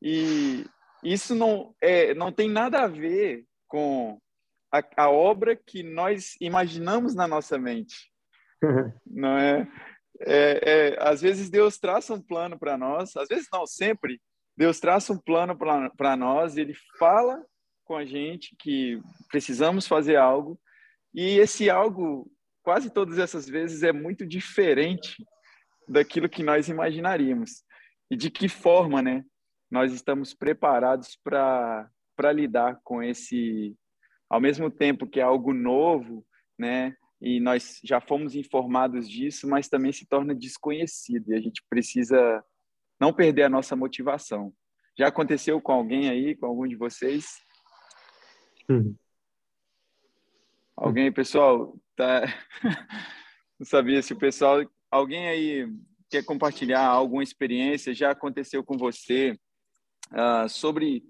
e isso não, é, não tem nada a ver com a, a obra que nós imaginamos na nossa mente. não é? É, é? Às vezes Deus traça um plano para nós, às vezes não, sempre. Deus traça um plano para nós, ele fala com a gente que precisamos fazer algo, e esse algo quase todas essas vezes é muito diferente daquilo que nós imaginaríamos. E de que forma, né, nós estamos preparados para lidar com esse ao mesmo tempo que é algo novo, né? E nós já fomos informados disso, mas também se torna desconhecido e a gente precisa não perder a nossa motivação. Já aconteceu com alguém aí, com algum de vocês? Uhum. Alguém, pessoal, tá... não sabia se o pessoal, alguém aí quer compartilhar alguma experiência, já aconteceu com você, uh, sobre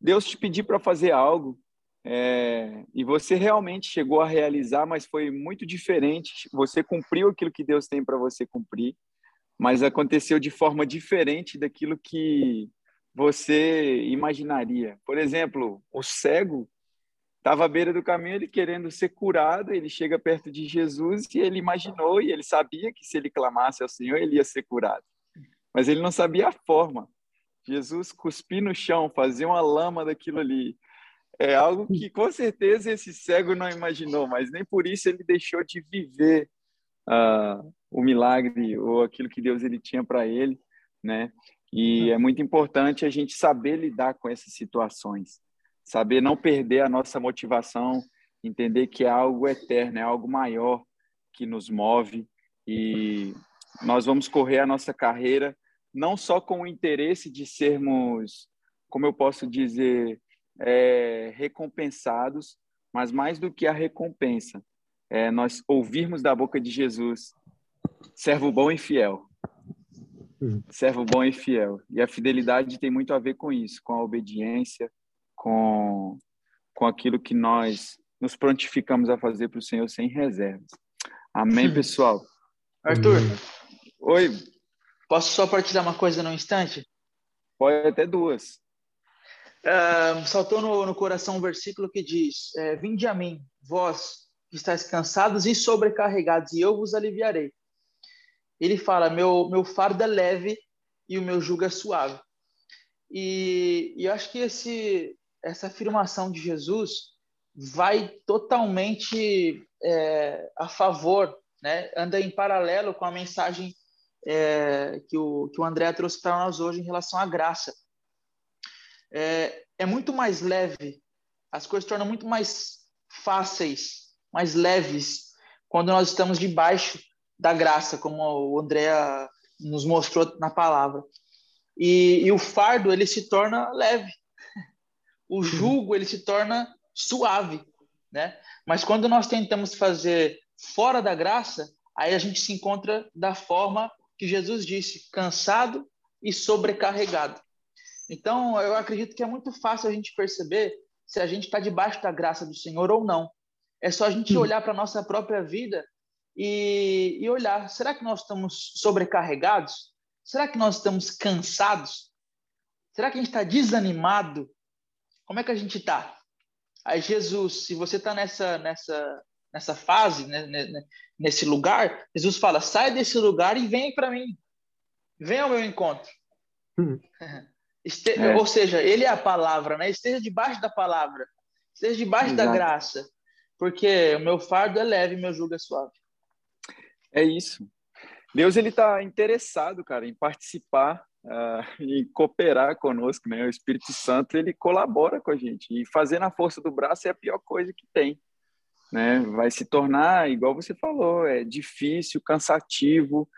Deus te pedir para fazer algo é, e você realmente chegou a realizar, mas foi muito diferente. Você cumpriu aquilo que Deus tem para você cumprir, mas aconteceu de forma diferente daquilo que você imaginaria. Por exemplo, o cego estava à beira do caminho, ele querendo ser curado, ele chega perto de Jesus e ele imaginou e ele sabia que se ele clamasse ao Senhor, ele ia ser curado. Mas ele não sabia a forma. Jesus cuspir no chão, fazer uma lama daquilo ali. É algo que com certeza esse cego não imaginou, mas nem por isso ele deixou de viver uh, o milagre ou aquilo que Deus ele tinha para ele, né? E é muito importante a gente saber lidar com essas situações saber não perder a nossa motivação, entender que é algo eterno, é algo maior que nos move e nós vamos correr a nossa carreira não só com o interesse de sermos, como eu posso dizer, é, recompensados, mas mais do que a recompensa, é nós ouvirmos da boca de Jesus, servo bom e fiel. Servo bom e fiel. E a fidelidade tem muito a ver com isso, com a obediência, com, com aquilo que nós nos prontificamos a fazer para o Senhor sem reservas. Amém, pessoal? Arthur. Oi. Posso só partilhar uma coisa no instante? Pode até duas. Saltou no, no, coração um versículo que diz: é, Vinde a mim, vós que estáis cansados e sobrecarregados, e eu vos aliviarei. Ele fala: Meu, meu fardo é leve e o meu jugo é suave. E, e eu acho que esse, essa afirmação de Jesus vai totalmente é, a favor, né? anda em paralelo com a mensagem é, que, o, que o André trouxe para nós hoje em relação à graça. É, é muito mais leve, as coisas tornam muito mais fáceis, mais leves, quando nós estamos debaixo da graça, como o André nos mostrou na palavra. E, e o fardo ele se torna leve, o jugo ele se torna suave, né? Mas quando nós tentamos fazer fora da graça, aí a gente se encontra da forma que Jesus disse, cansado e sobrecarregado. Então, eu acredito que é muito fácil a gente perceber se a gente está debaixo da graça do Senhor ou não. É só a gente olhar para a nossa própria vida e, e olhar: será que nós estamos sobrecarregados? Será que nós estamos cansados? Será que a gente está desanimado? Como é que a gente está? Aí Jesus, se você está nessa nessa nessa fase, né, né, né, nesse lugar, Jesus fala: sai desse lugar e vem para mim, vem ao meu encontro. Hum. Este... É. Ou seja, Ele é a palavra, né? Esteja debaixo da palavra, esteja debaixo Exato. da graça, porque o meu fardo é leve, meu jugo é suave. É isso. Deus ele está interessado, cara, em participar uh, e cooperar conosco, né? O Espírito Santo ele colabora com a gente e fazer na força do braço é a pior coisa que tem, né? Vai se tornar, igual você falou, é difícil, cansativo,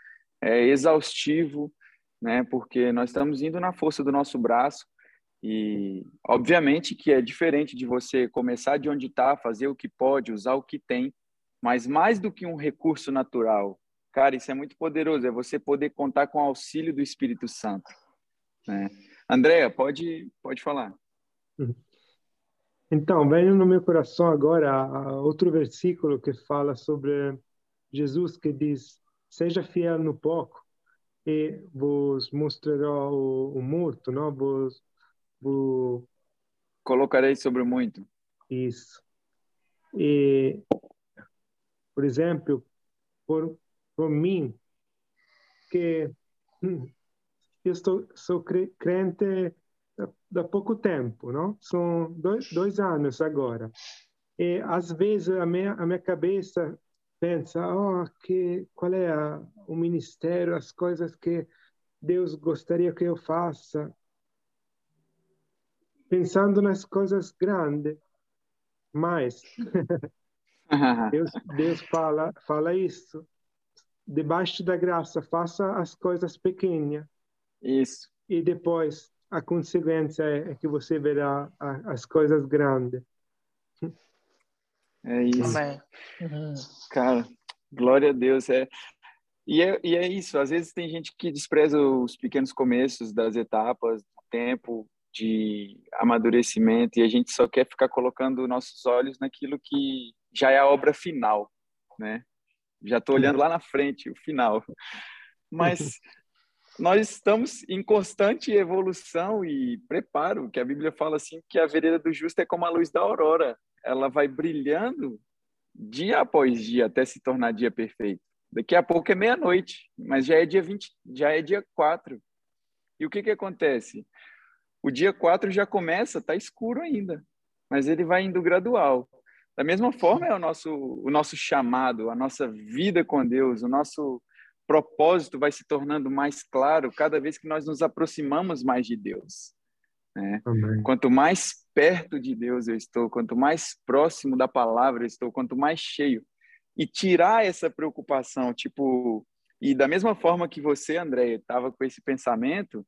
é exaustivo, né? Porque nós estamos indo na força do nosso braço e, obviamente, que é diferente de você começar de onde está, fazer o que pode, usar o que tem, mas mais do que um recurso natural, Cara, isso é muito poderoso, é você poder contar com o auxílio do Espírito Santo. Né? Andréa, pode, pode falar. Uhum. Então, vem no meu coração agora outro versículo que fala sobre Jesus que diz: Seja fiel no pouco e vos mostrará o, o muito, não? Vos, vos... Colocarei sobre muito. Isso. E, por exemplo, por por mim que hum, eu estou sou crente há pouco tempo, não? São dois, dois anos agora. E às vezes a minha a minha cabeça pensa, oh, que qual é a, o ministério, as coisas que Deus gostaria que eu faça, pensando nas coisas grandes. Mas Deus, Deus fala fala isso debaixo da graça, faça as coisas pequenas. Isso. E depois a consequência é que você verá as coisas grandes. É isso. Amém. Cara, Glória a Deus. É. E, é, e é isso. Às vezes tem gente que despreza os pequenos começos das etapas, do tempo de amadurecimento, e a gente só quer ficar colocando nossos olhos naquilo que já é a obra final, né? Já estou olhando lá na frente, o final. Mas nós estamos em constante evolução e preparo, que a Bíblia fala assim que a vereda do justo é como a luz da aurora, ela vai brilhando dia após dia até se tornar dia perfeito. Daqui a pouco é meia-noite, mas já é dia 20, já é dia 4. E o que que acontece? O dia 4 já começa, tá escuro ainda, mas ele vai indo gradual. Da mesma forma é o nosso o nosso chamado, a nossa vida com Deus, o nosso propósito vai se tornando mais claro cada vez que nós nos aproximamos mais de Deus. Né? Quanto mais perto de Deus eu estou, quanto mais próximo da palavra eu estou, quanto mais cheio. E tirar essa preocupação, tipo, e da mesma forma que você, André, estava com esse pensamento,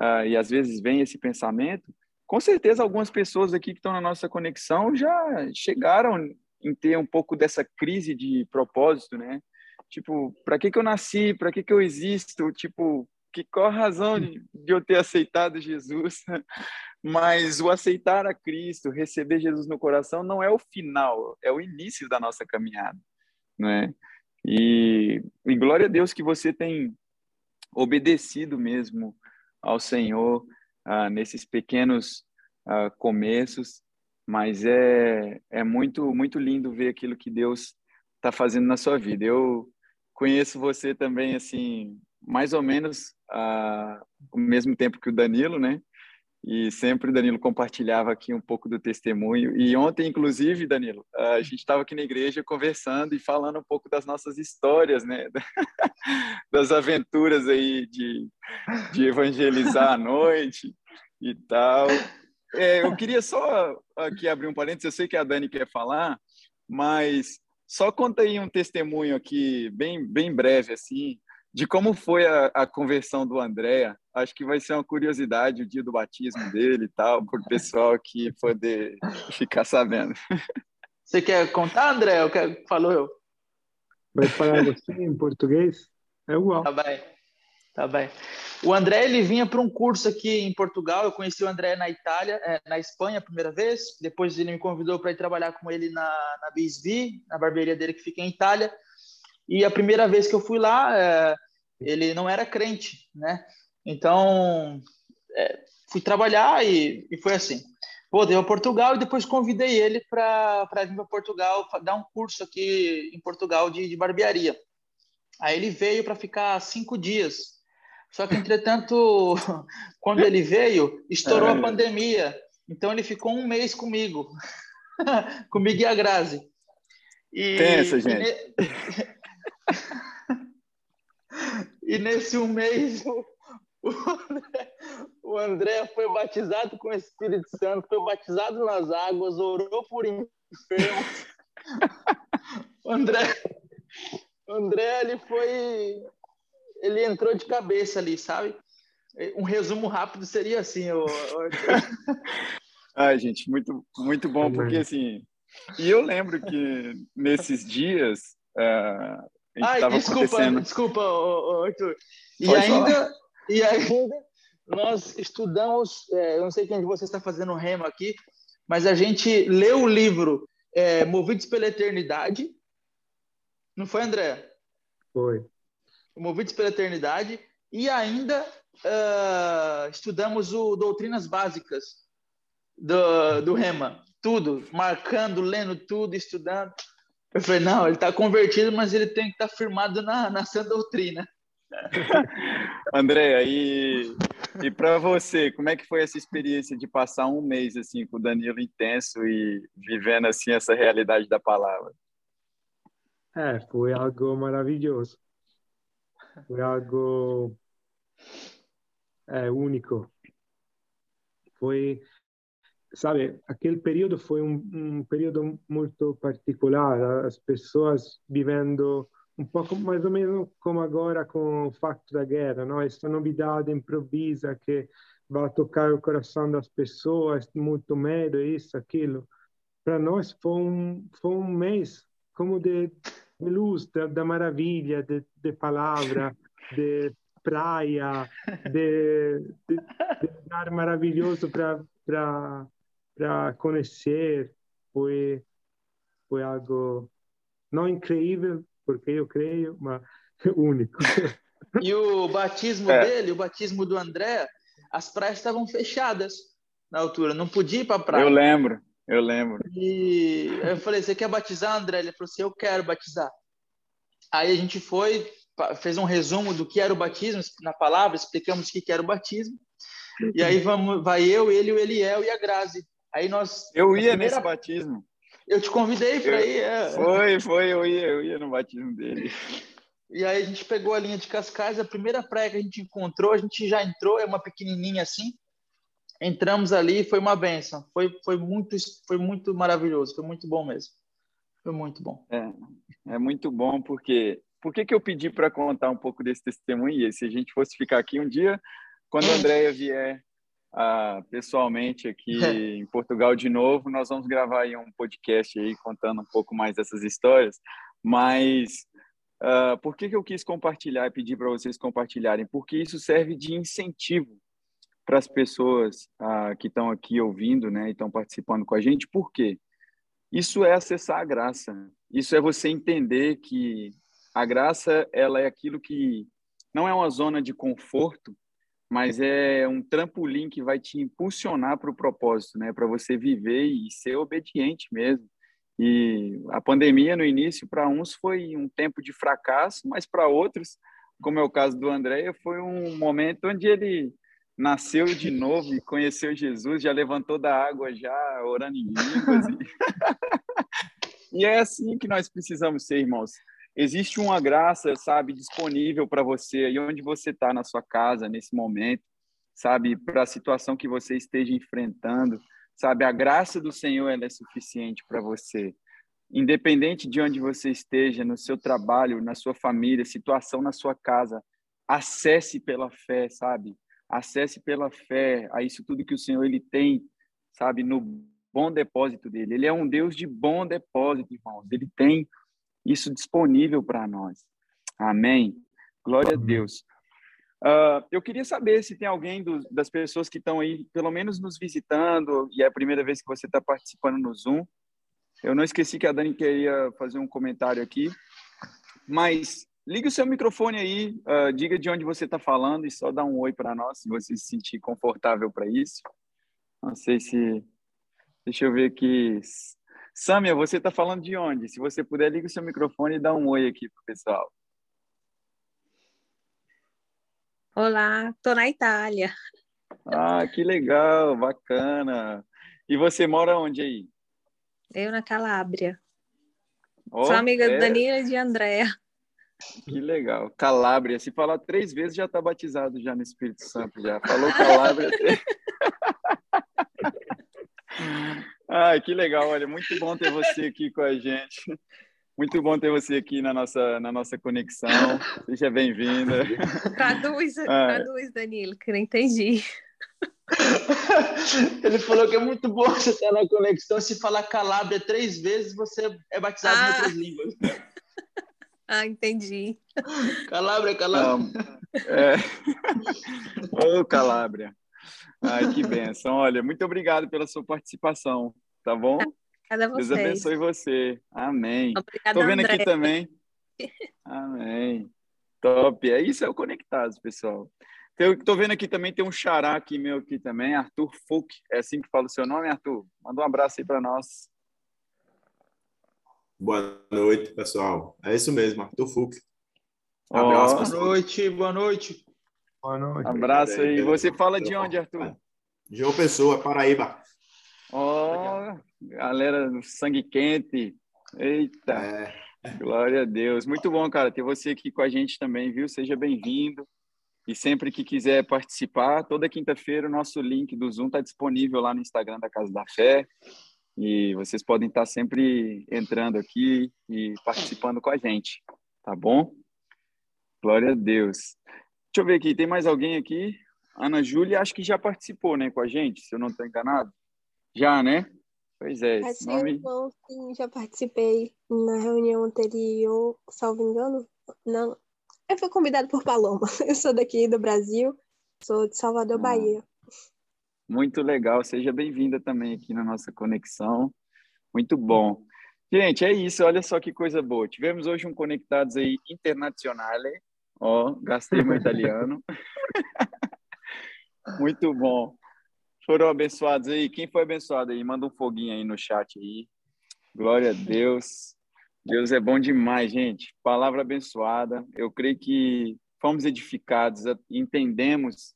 uh, e às vezes vem esse pensamento, com certeza algumas pessoas aqui que estão na nossa conexão já chegaram em ter um pouco dessa crise de propósito, né? Tipo, para que que eu nasci? Para que que eu existo? Tipo, que qual a razão de, de eu ter aceitado Jesus? Mas o aceitar a Cristo, receber Jesus no coração não é o final, é o início da nossa caminhada, não é? E, e glória a Deus que você tem obedecido mesmo ao Senhor ah, nesses pequenos ah, começos, mas é, é muito muito lindo ver aquilo que Deus está fazendo na sua vida. Eu conheço você também, assim, mais ou menos uh, o mesmo tempo que o Danilo, né? E sempre o Danilo compartilhava aqui um pouco do testemunho. E ontem, inclusive, Danilo, a gente estava aqui na igreja conversando e falando um pouco das nossas histórias, né? Das aventuras aí de, de evangelizar à noite e tal. É, eu queria só aqui abrir um parênteses, eu sei que a Dani quer falar, mas só conta aí um testemunho aqui, bem, bem breve, assim, de como foi a, a conversão do Andréa. Acho que vai ser uma curiosidade o dia do batismo dele e tal, para o pessoal aqui poder ficar sabendo. Você quer contar, André? Eu quero... Falou eu. Vai falar você em português? É igual. Tá bem. Tá bem. O André ele vinha para um curso aqui em Portugal. Eu conheci o André na Itália, é, na Espanha, a primeira vez. Depois ele me convidou para ir trabalhar com ele na, na BSB, na barbearia dele que fica em Itália. E a primeira vez que eu fui lá, é, ele não era crente, né? Então é, fui trabalhar e, e foi assim. Voltei a Portugal e depois convidei ele para vir para Portugal dar um curso aqui em Portugal de, de barbearia. Aí ele veio para ficar cinco dias só que, entretanto, quando ele veio, estourou a pandemia. Então, ele ficou um mês comigo, comigo e a Grazi. E, Pensa, gente. E. e nesse um mês, o, André, o André foi batizado com o Espírito Santo, foi batizado nas águas, orou por enfermos. O André, André ele foi ele entrou de cabeça ali, sabe? Um resumo rápido seria assim, o, Ai, gente, muito, muito bom, porque assim. E eu lembro que nesses dias. Uh, Ai, desculpa, acontecendo... desculpa, Arthur. E Pode ainda, falar. e ainda nós estudamos, é, eu não sei quem de vocês está fazendo remo aqui, mas a gente leu o livro é, Movidos pela Eternidade. Não foi, André? Foi. Movidos pela Eternidade, e ainda uh, estudamos o Doutrinas Básicas do, do Rema. Tudo, marcando, lendo tudo, estudando. Eu falei, não, ele está convertido, mas ele tem que estar tá firmado na, na sã doutrina. André, e, e para você, como é que foi essa experiência de passar um mês assim com o Danilo intenso e vivendo assim essa realidade da palavra? É, foi algo maravilhoso. Foi algo é, único. Foi, sabe, aquele período foi um, um período muito particular, as pessoas vivendo um pouco mais ou menos como agora com o facto da guerra, não? Essa novidade improvisa que vai tocar o coração das pessoas, muito medo, isso, aquilo. Para nós foi um, foi um mês como de de luz, da, da maravilha, de, de palavra, de praia, de, de, de lugar maravilhoso para conhecer. Foi, foi algo não incrível, porque eu creio, mas único. E o batismo é. dele, o batismo do André, as praias estavam fechadas na altura, não podia ir para a praia. Eu lembro, eu lembro. E eu falei: Você quer batizar, André? Ele falou assim: Eu quero batizar. Aí a gente foi, fez um resumo do que era o batismo na palavra, explicamos o que era o batismo. E aí vamos, vai eu, ele, o Eliel e a Grazi. Aí nós. Eu ia primeira... nesse batismo. Eu te convidei para ir. É. Foi, foi, eu ia, eu ia no batismo dele. E aí a gente pegou a linha de Cascais, a primeira praia que a gente encontrou, a gente já entrou, é uma pequenininha assim. Entramos ali, foi uma benção. Foi, foi muito, foi muito maravilhoso, foi muito bom mesmo. Foi muito bom. É, é muito bom porque por que, que eu pedi para contar um pouco desse testemunho? E se a gente fosse ficar aqui um dia, quando a Andrea vier uh, pessoalmente aqui em Portugal de novo, nós vamos gravar aí um podcast aí contando um pouco mais dessas histórias. Mas Uh, por que, que eu quis compartilhar e pedir para vocês compartilharem? Porque isso serve de incentivo para as pessoas uh, que estão aqui ouvindo né, e estão participando com a gente. Por quê? Isso é acessar a graça. Isso é você entender que a graça ela é aquilo que não é uma zona de conforto, mas é um trampolim que vai te impulsionar para o propósito, né? Para você viver e ser obediente mesmo. E a pandemia no início para uns foi um tempo de fracasso, mas para outros, como é o caso do André, foi um momento onde ele nasceu de novo e conheceu Jesus, já levantou da água já orando em línguas. E... e é assim que nós precisamos ser, irmãos. Existe uma graça, sabe, disponível para você e onde você está na sua casa nesse momento, sabe, para a situação que você esteja enfrentando. Sabe, a graça do Senhor ela é suficiente para você. Independente de onde você esteja, no seu trabalho, na sua família, situação na sua casa, acesse pela fé, sabe? Acesse pela fé a isso tudo que o Senhor ele tem, sabe, no bom depósito dele. Ele é um Deus de bom depósito, irmãos. Ele tem isso disponível para nós. Amém. Glória a Deus. Uh, eu queria saber se tem alguém do, das pessoas que estão aí, pelo menos nos visitando, e é a primeira vez que você está participando no Zoom. Eu não esqueci que a Dani queria fazer um comentário aqui, mas ligue o seu microfone aí, uh, diga de onde você está falando e só dá um oi para nós, se você se sentir confortável para isso. Não sei se. Deixa eu ver aqui. Sâmia, você está falando de onde? Se você puder, ligue o seu microfone e dá um oi aqui para o pessoal. Olá, estou na Itália. Ah, que legal, bacana. E você mora onde aí? Eu na Calábria. Oh, Sou amiga é... do Danilo e de Andréa. Que legal. Calábria. Se falar três vezes, já está batizado já no Espírito Santo. Já falou Calábria. Ai, que legal. Olha, muito bom ter você aqui com a gente. Muito bom ter você aqui na nossa, na nossa conexão. Seja bem-vinda. Traduz, ah. traduz, Danilo, que não entendi. Ele falou que é muito bom você estar na conexão. Se falar Calábria três vezes, você é batizado ah. em outras línguas. Ah, entendi. Calabria, Calabria. é. Ô, oh, Calabria. Ai, que benção. Olha, muito obrigado pela sua participação, tá bom? Obrigada a vocês. Deus abençoe você. Amém. Obrigada, Tô vendo André. aqui também. Amém. Top. É isso, é o Conectados, pessoal. Eu tô vendo aqui também, tem um xará aqui meu aqui também, Arthur Fuch. É assim que fala o seu nome, Arthur? Manda um abraço aí para nós. Boa noite, pessoal. É isso mesmo, Arthur Fuch. Um abraço. Boa noite, boa noite. Boa noite. Abraço aí. Você fala de onde, Arthur? João Pessoa, Paraíba. Galera do sangue quente. Eita. É. Glória a Deus. Muito bom, cara, ter você aqui com a gente também, viu? Seja bem-vindo. E sempre que quiser participar, toda quinta-feira o nosso link do Zoom está disponível lá no Instagram da Casa da Fé. E vocês podem estar sempre entrando aqui e participando com a gente, tá bom? Glória a Deus. Deixa eu ver aqui, tem mais alguém aqui? Ana Júlia, acho que já participou, né, com a gente, se eu não estou enganado. Já, né? Pois é, esse nome... Irmão, sim, já participei na reunião anterior, salvo engano, não. Eu fui convidado por Paloma. Eu sou daqui do Brasil, sou de Salvador, ah, Bahia. Muito legal, seja bem-vinda também aqui na nossa conexão. Muito bom. Gente, é isso, olha só que coisa boa. Tivemos hoje um Conectados aí internacional, ó, gastei meu italiano. Muito bom. Foram abençoados aí? Quem foi abençoado aí? Manda um foguinho aí no chat aí. Glória a Deus. Deus é bom demais, gente. Palavra abençoada. Eu creio que fomos edificados, entendemos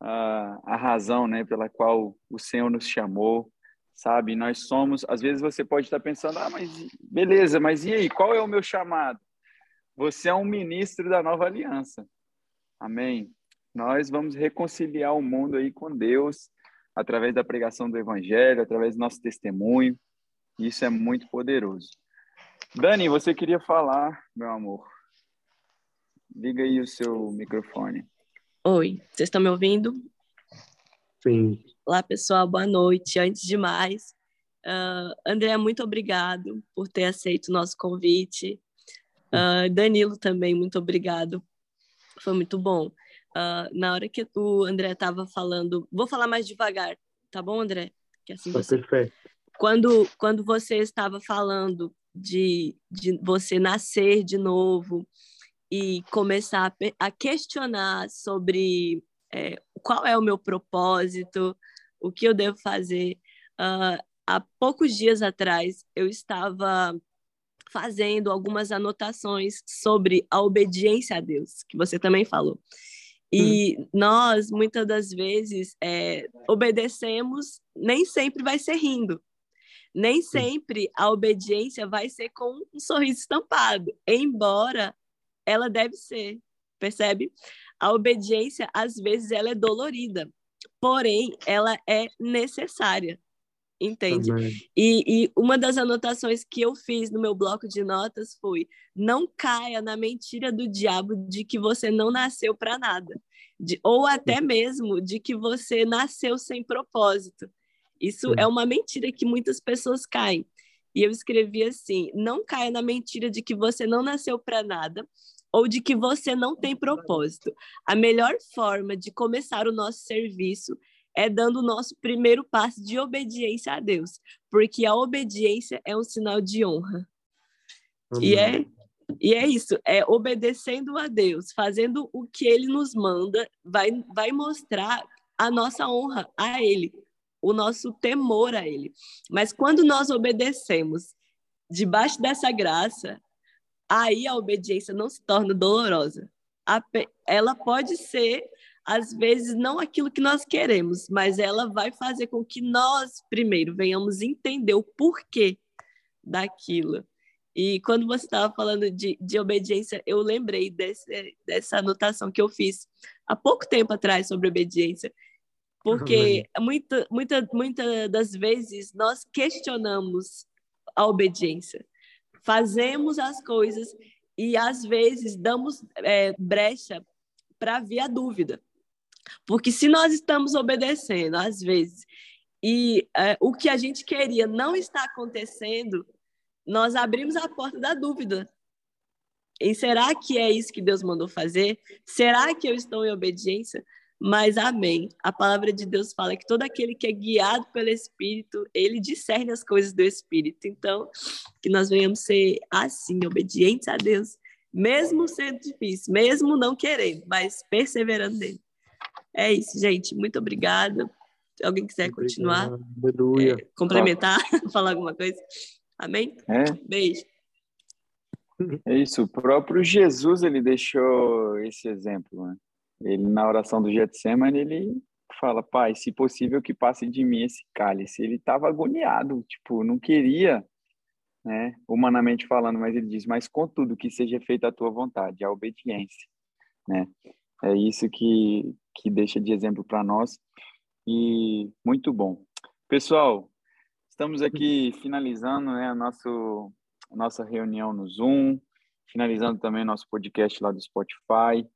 a, a razão, né, pela qual o Senhor nos chamou, sabe? Nós somos, às vezes você pode estar pensando, ah, mas beleza, mas e aí, qual é o meu chamado? Você é um ministro da nova aliança. Amém. Nós vamos reconciliar o mundo aí com Deus através da pregação do evangelho, através do nosso testemunho. Isso é muito poderoso. Dani, você queria falar, meu amor? Liga aí o seu microfone. Oi, vocês estão me ouvindo? Sim. Olá, pessoal, boa noite. Antes de mais, uh, André, muito obrigado por ter aceito o nosso convite. Uh, Danilo também, muito obrigado. Foi muito bom. Uh, na hora que o André estava falando, vou falar mais devagar, tá bom, André? Que assim tá você... perfeito. Quando, quando você estava falando de, de você nascer de novo e começar a, a questionar sobre é, qual é o meu propósito, o que eu devo fazer. Uh, há poucos dias atrás, eu estava fazendo algumas anotações sobre a obediência a Deus, que você também falou. E hum. nós, muitas das vezes, é, obedecemos, nem sempre vai ser rindo. Nem sempre a obediência vai ser com um sorriso estampado, embora ela deve ser, percebe? A obediência, às vezes, ela é dolorida, porém, ela é necessária, entende? E, e uma das anotações que eu fiz no meu bloco de notas foi: não caia na mentira do diabo de que você não nasceu para nada, de, ou até mesmo de que você nasceu sem propósito. Isso Sim. é uma mentira que muitas pessoas caem. E eu escrevi assim: não caia na mentira de que você não nasceu para nada ou de que você não tem propósito. A melhor forma de começar o nosso serviço é dando o nosso primeiro passo de obediência a Deus, porque a obediência é um sinal de honra. E é e é isso, é obedecendo a Deus, fazendo o que ele nos manda, vai vai mostrar a nossa honra a ele o nosso temor a Ele. Mas quando nós obedecemos debaixo dessa graça, aí a obediência não se torna dolorosa. ela pode ser, às vezes, não aquilo que nós queremos, mas ela vai fazer com que nós, primeiro, venhamos entender o porquê daquilo. E quando você estava falando de, de obediência, eu lembrei desse, dessa anotação que eu fiz há pouco tempo atrás sobre obediência, porque muita, muita, muita das vezes nós questionamos a obediência. Fazemos as coisas e às vezes damos é, brecha para vir a dúvida. Porque se nós estamos obedecendo, às vezes, e é, o que a gente queria não está acontecendo, nós abrimos a porta da dúvida. E será que é isso que Deus mandou fazer? Será que eu estou em obediência? Mas amém. A palavra de Deus fala que todo aquele que é guiado pelo Espírito, ele discerne as coisas do Espírito. Então, que nós venhamos ser assim, obedientes a Deus, mesmo sendo difícil, mesmo não querendo, mas perseverando nele. É isso, gente. Muito obrigada. Se alguém quiser continuar, é, complementar, falar alguma coisa. Amém? É. Beijo. É isso. O próprio Jesus ele deixou esse exemplo, né? Ele, na oração do Getsemane, ele fala, pai, se possível que passe de mim esse cálice. Ele estava agoniado, tipo, não queria, né, humanamente falando, mas ele diz, mas contudo, que seja feita a tua vontade, a obediência, né? É isso que, que deixa de exemplo para nós e muito bom. Pessoal, estamos aqui finalizando, né, a, nosso, a nossa reunião no Zoom, finalizando também nosso podcast lá do Spotify.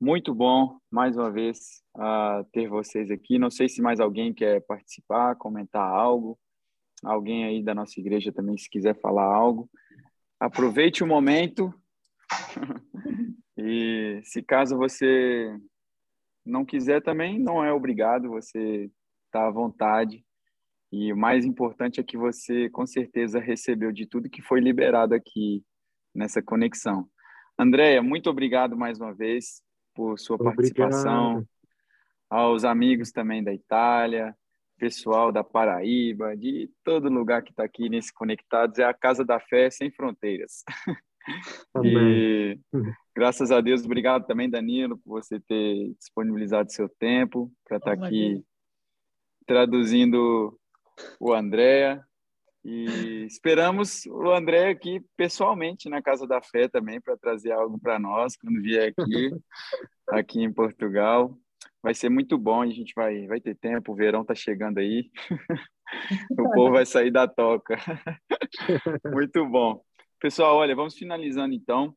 Muito bom, mais uma vez, uh, ter vocês aqui. Não sei se mais alguém quer participar, comentar algo. alguém aí da nossa igreja também, se quiser falar algo, aproveite o momento. e se caso você não quiser também, não é obrigado, você está à vontade. E o mais importante é que você, com certeza, recebeu de tudo que foi liberado aqui nessa conexão. Andréia, muito obrigado mais uma vez por sua obrigado. participação. Aos amigos também da Itália, pessoal da Paraíba, de todo lugar que está aqui nesse Conectados. É a Casa da Fé Sem Fronteiras. Amém. E graças a Deus, obrigado também, Danilo, por você ter disponibilizado seu tempo para estar tá aqui traduzindo o André. E esperamos o André aqui pessoalmente na Casa da Fé também para trazer algo para nós quando vier aqui, aqui em Portugal vai ser muito bom, a gente vai, vai ter tempo, o verão está chegando aí, o povo vai sair da toca. muito bom. Pessoal, olha, vamos finalizando então.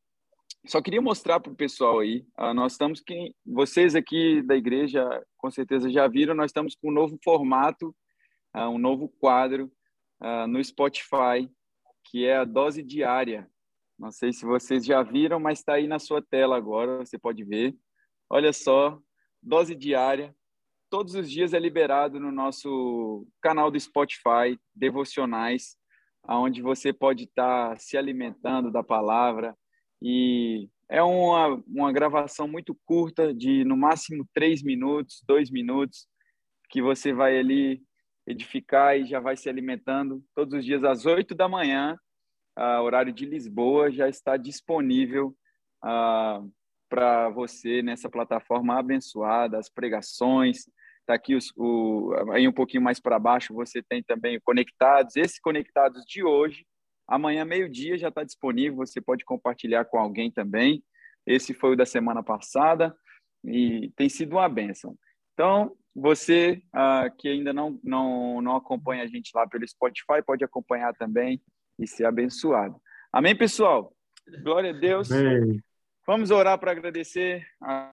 Só queria mostrar para o pessoal aí, uh, nós estamos, que vocês aqui da igreja com certeza já viram, nós estamos com um novo formato, uh, um novo quadro uh, no Spotify, que é a dose diária. Não sei se vocês já viram, mas está aí na sua tela agora, você pode ver. Olha só, dose diária. Todos os dias é liberado no nosso canal do Spotify, devocionais, aonde você pode estar tá se alimentando da palavra. E é uma, uma gravação muito curta, de no máximo três minutos, dois minutos, que você vai ali edificar e já vai se alimentando todos os dias às oito da manhã, horário de Lisboa, já está disponível uh, para você nessa plataforma abençoada, as pregações. Está aqui os, o, aí um pouquinho mais para baixo, você tem também o Conectados. Esse Conectados de hoje, amanhã, meio-dia, já está disponível. Você pode compartilhar com alguém também. Esse foi o da semana passada e tem sido uma benção. Então, você uh, que ainda não, não, não acompanha a gente lá pelo Spotify, pode acompanhar também e ser abençoado. Amém, pessoal? Glória a Deus. Amém. Vamos orar para agradecer a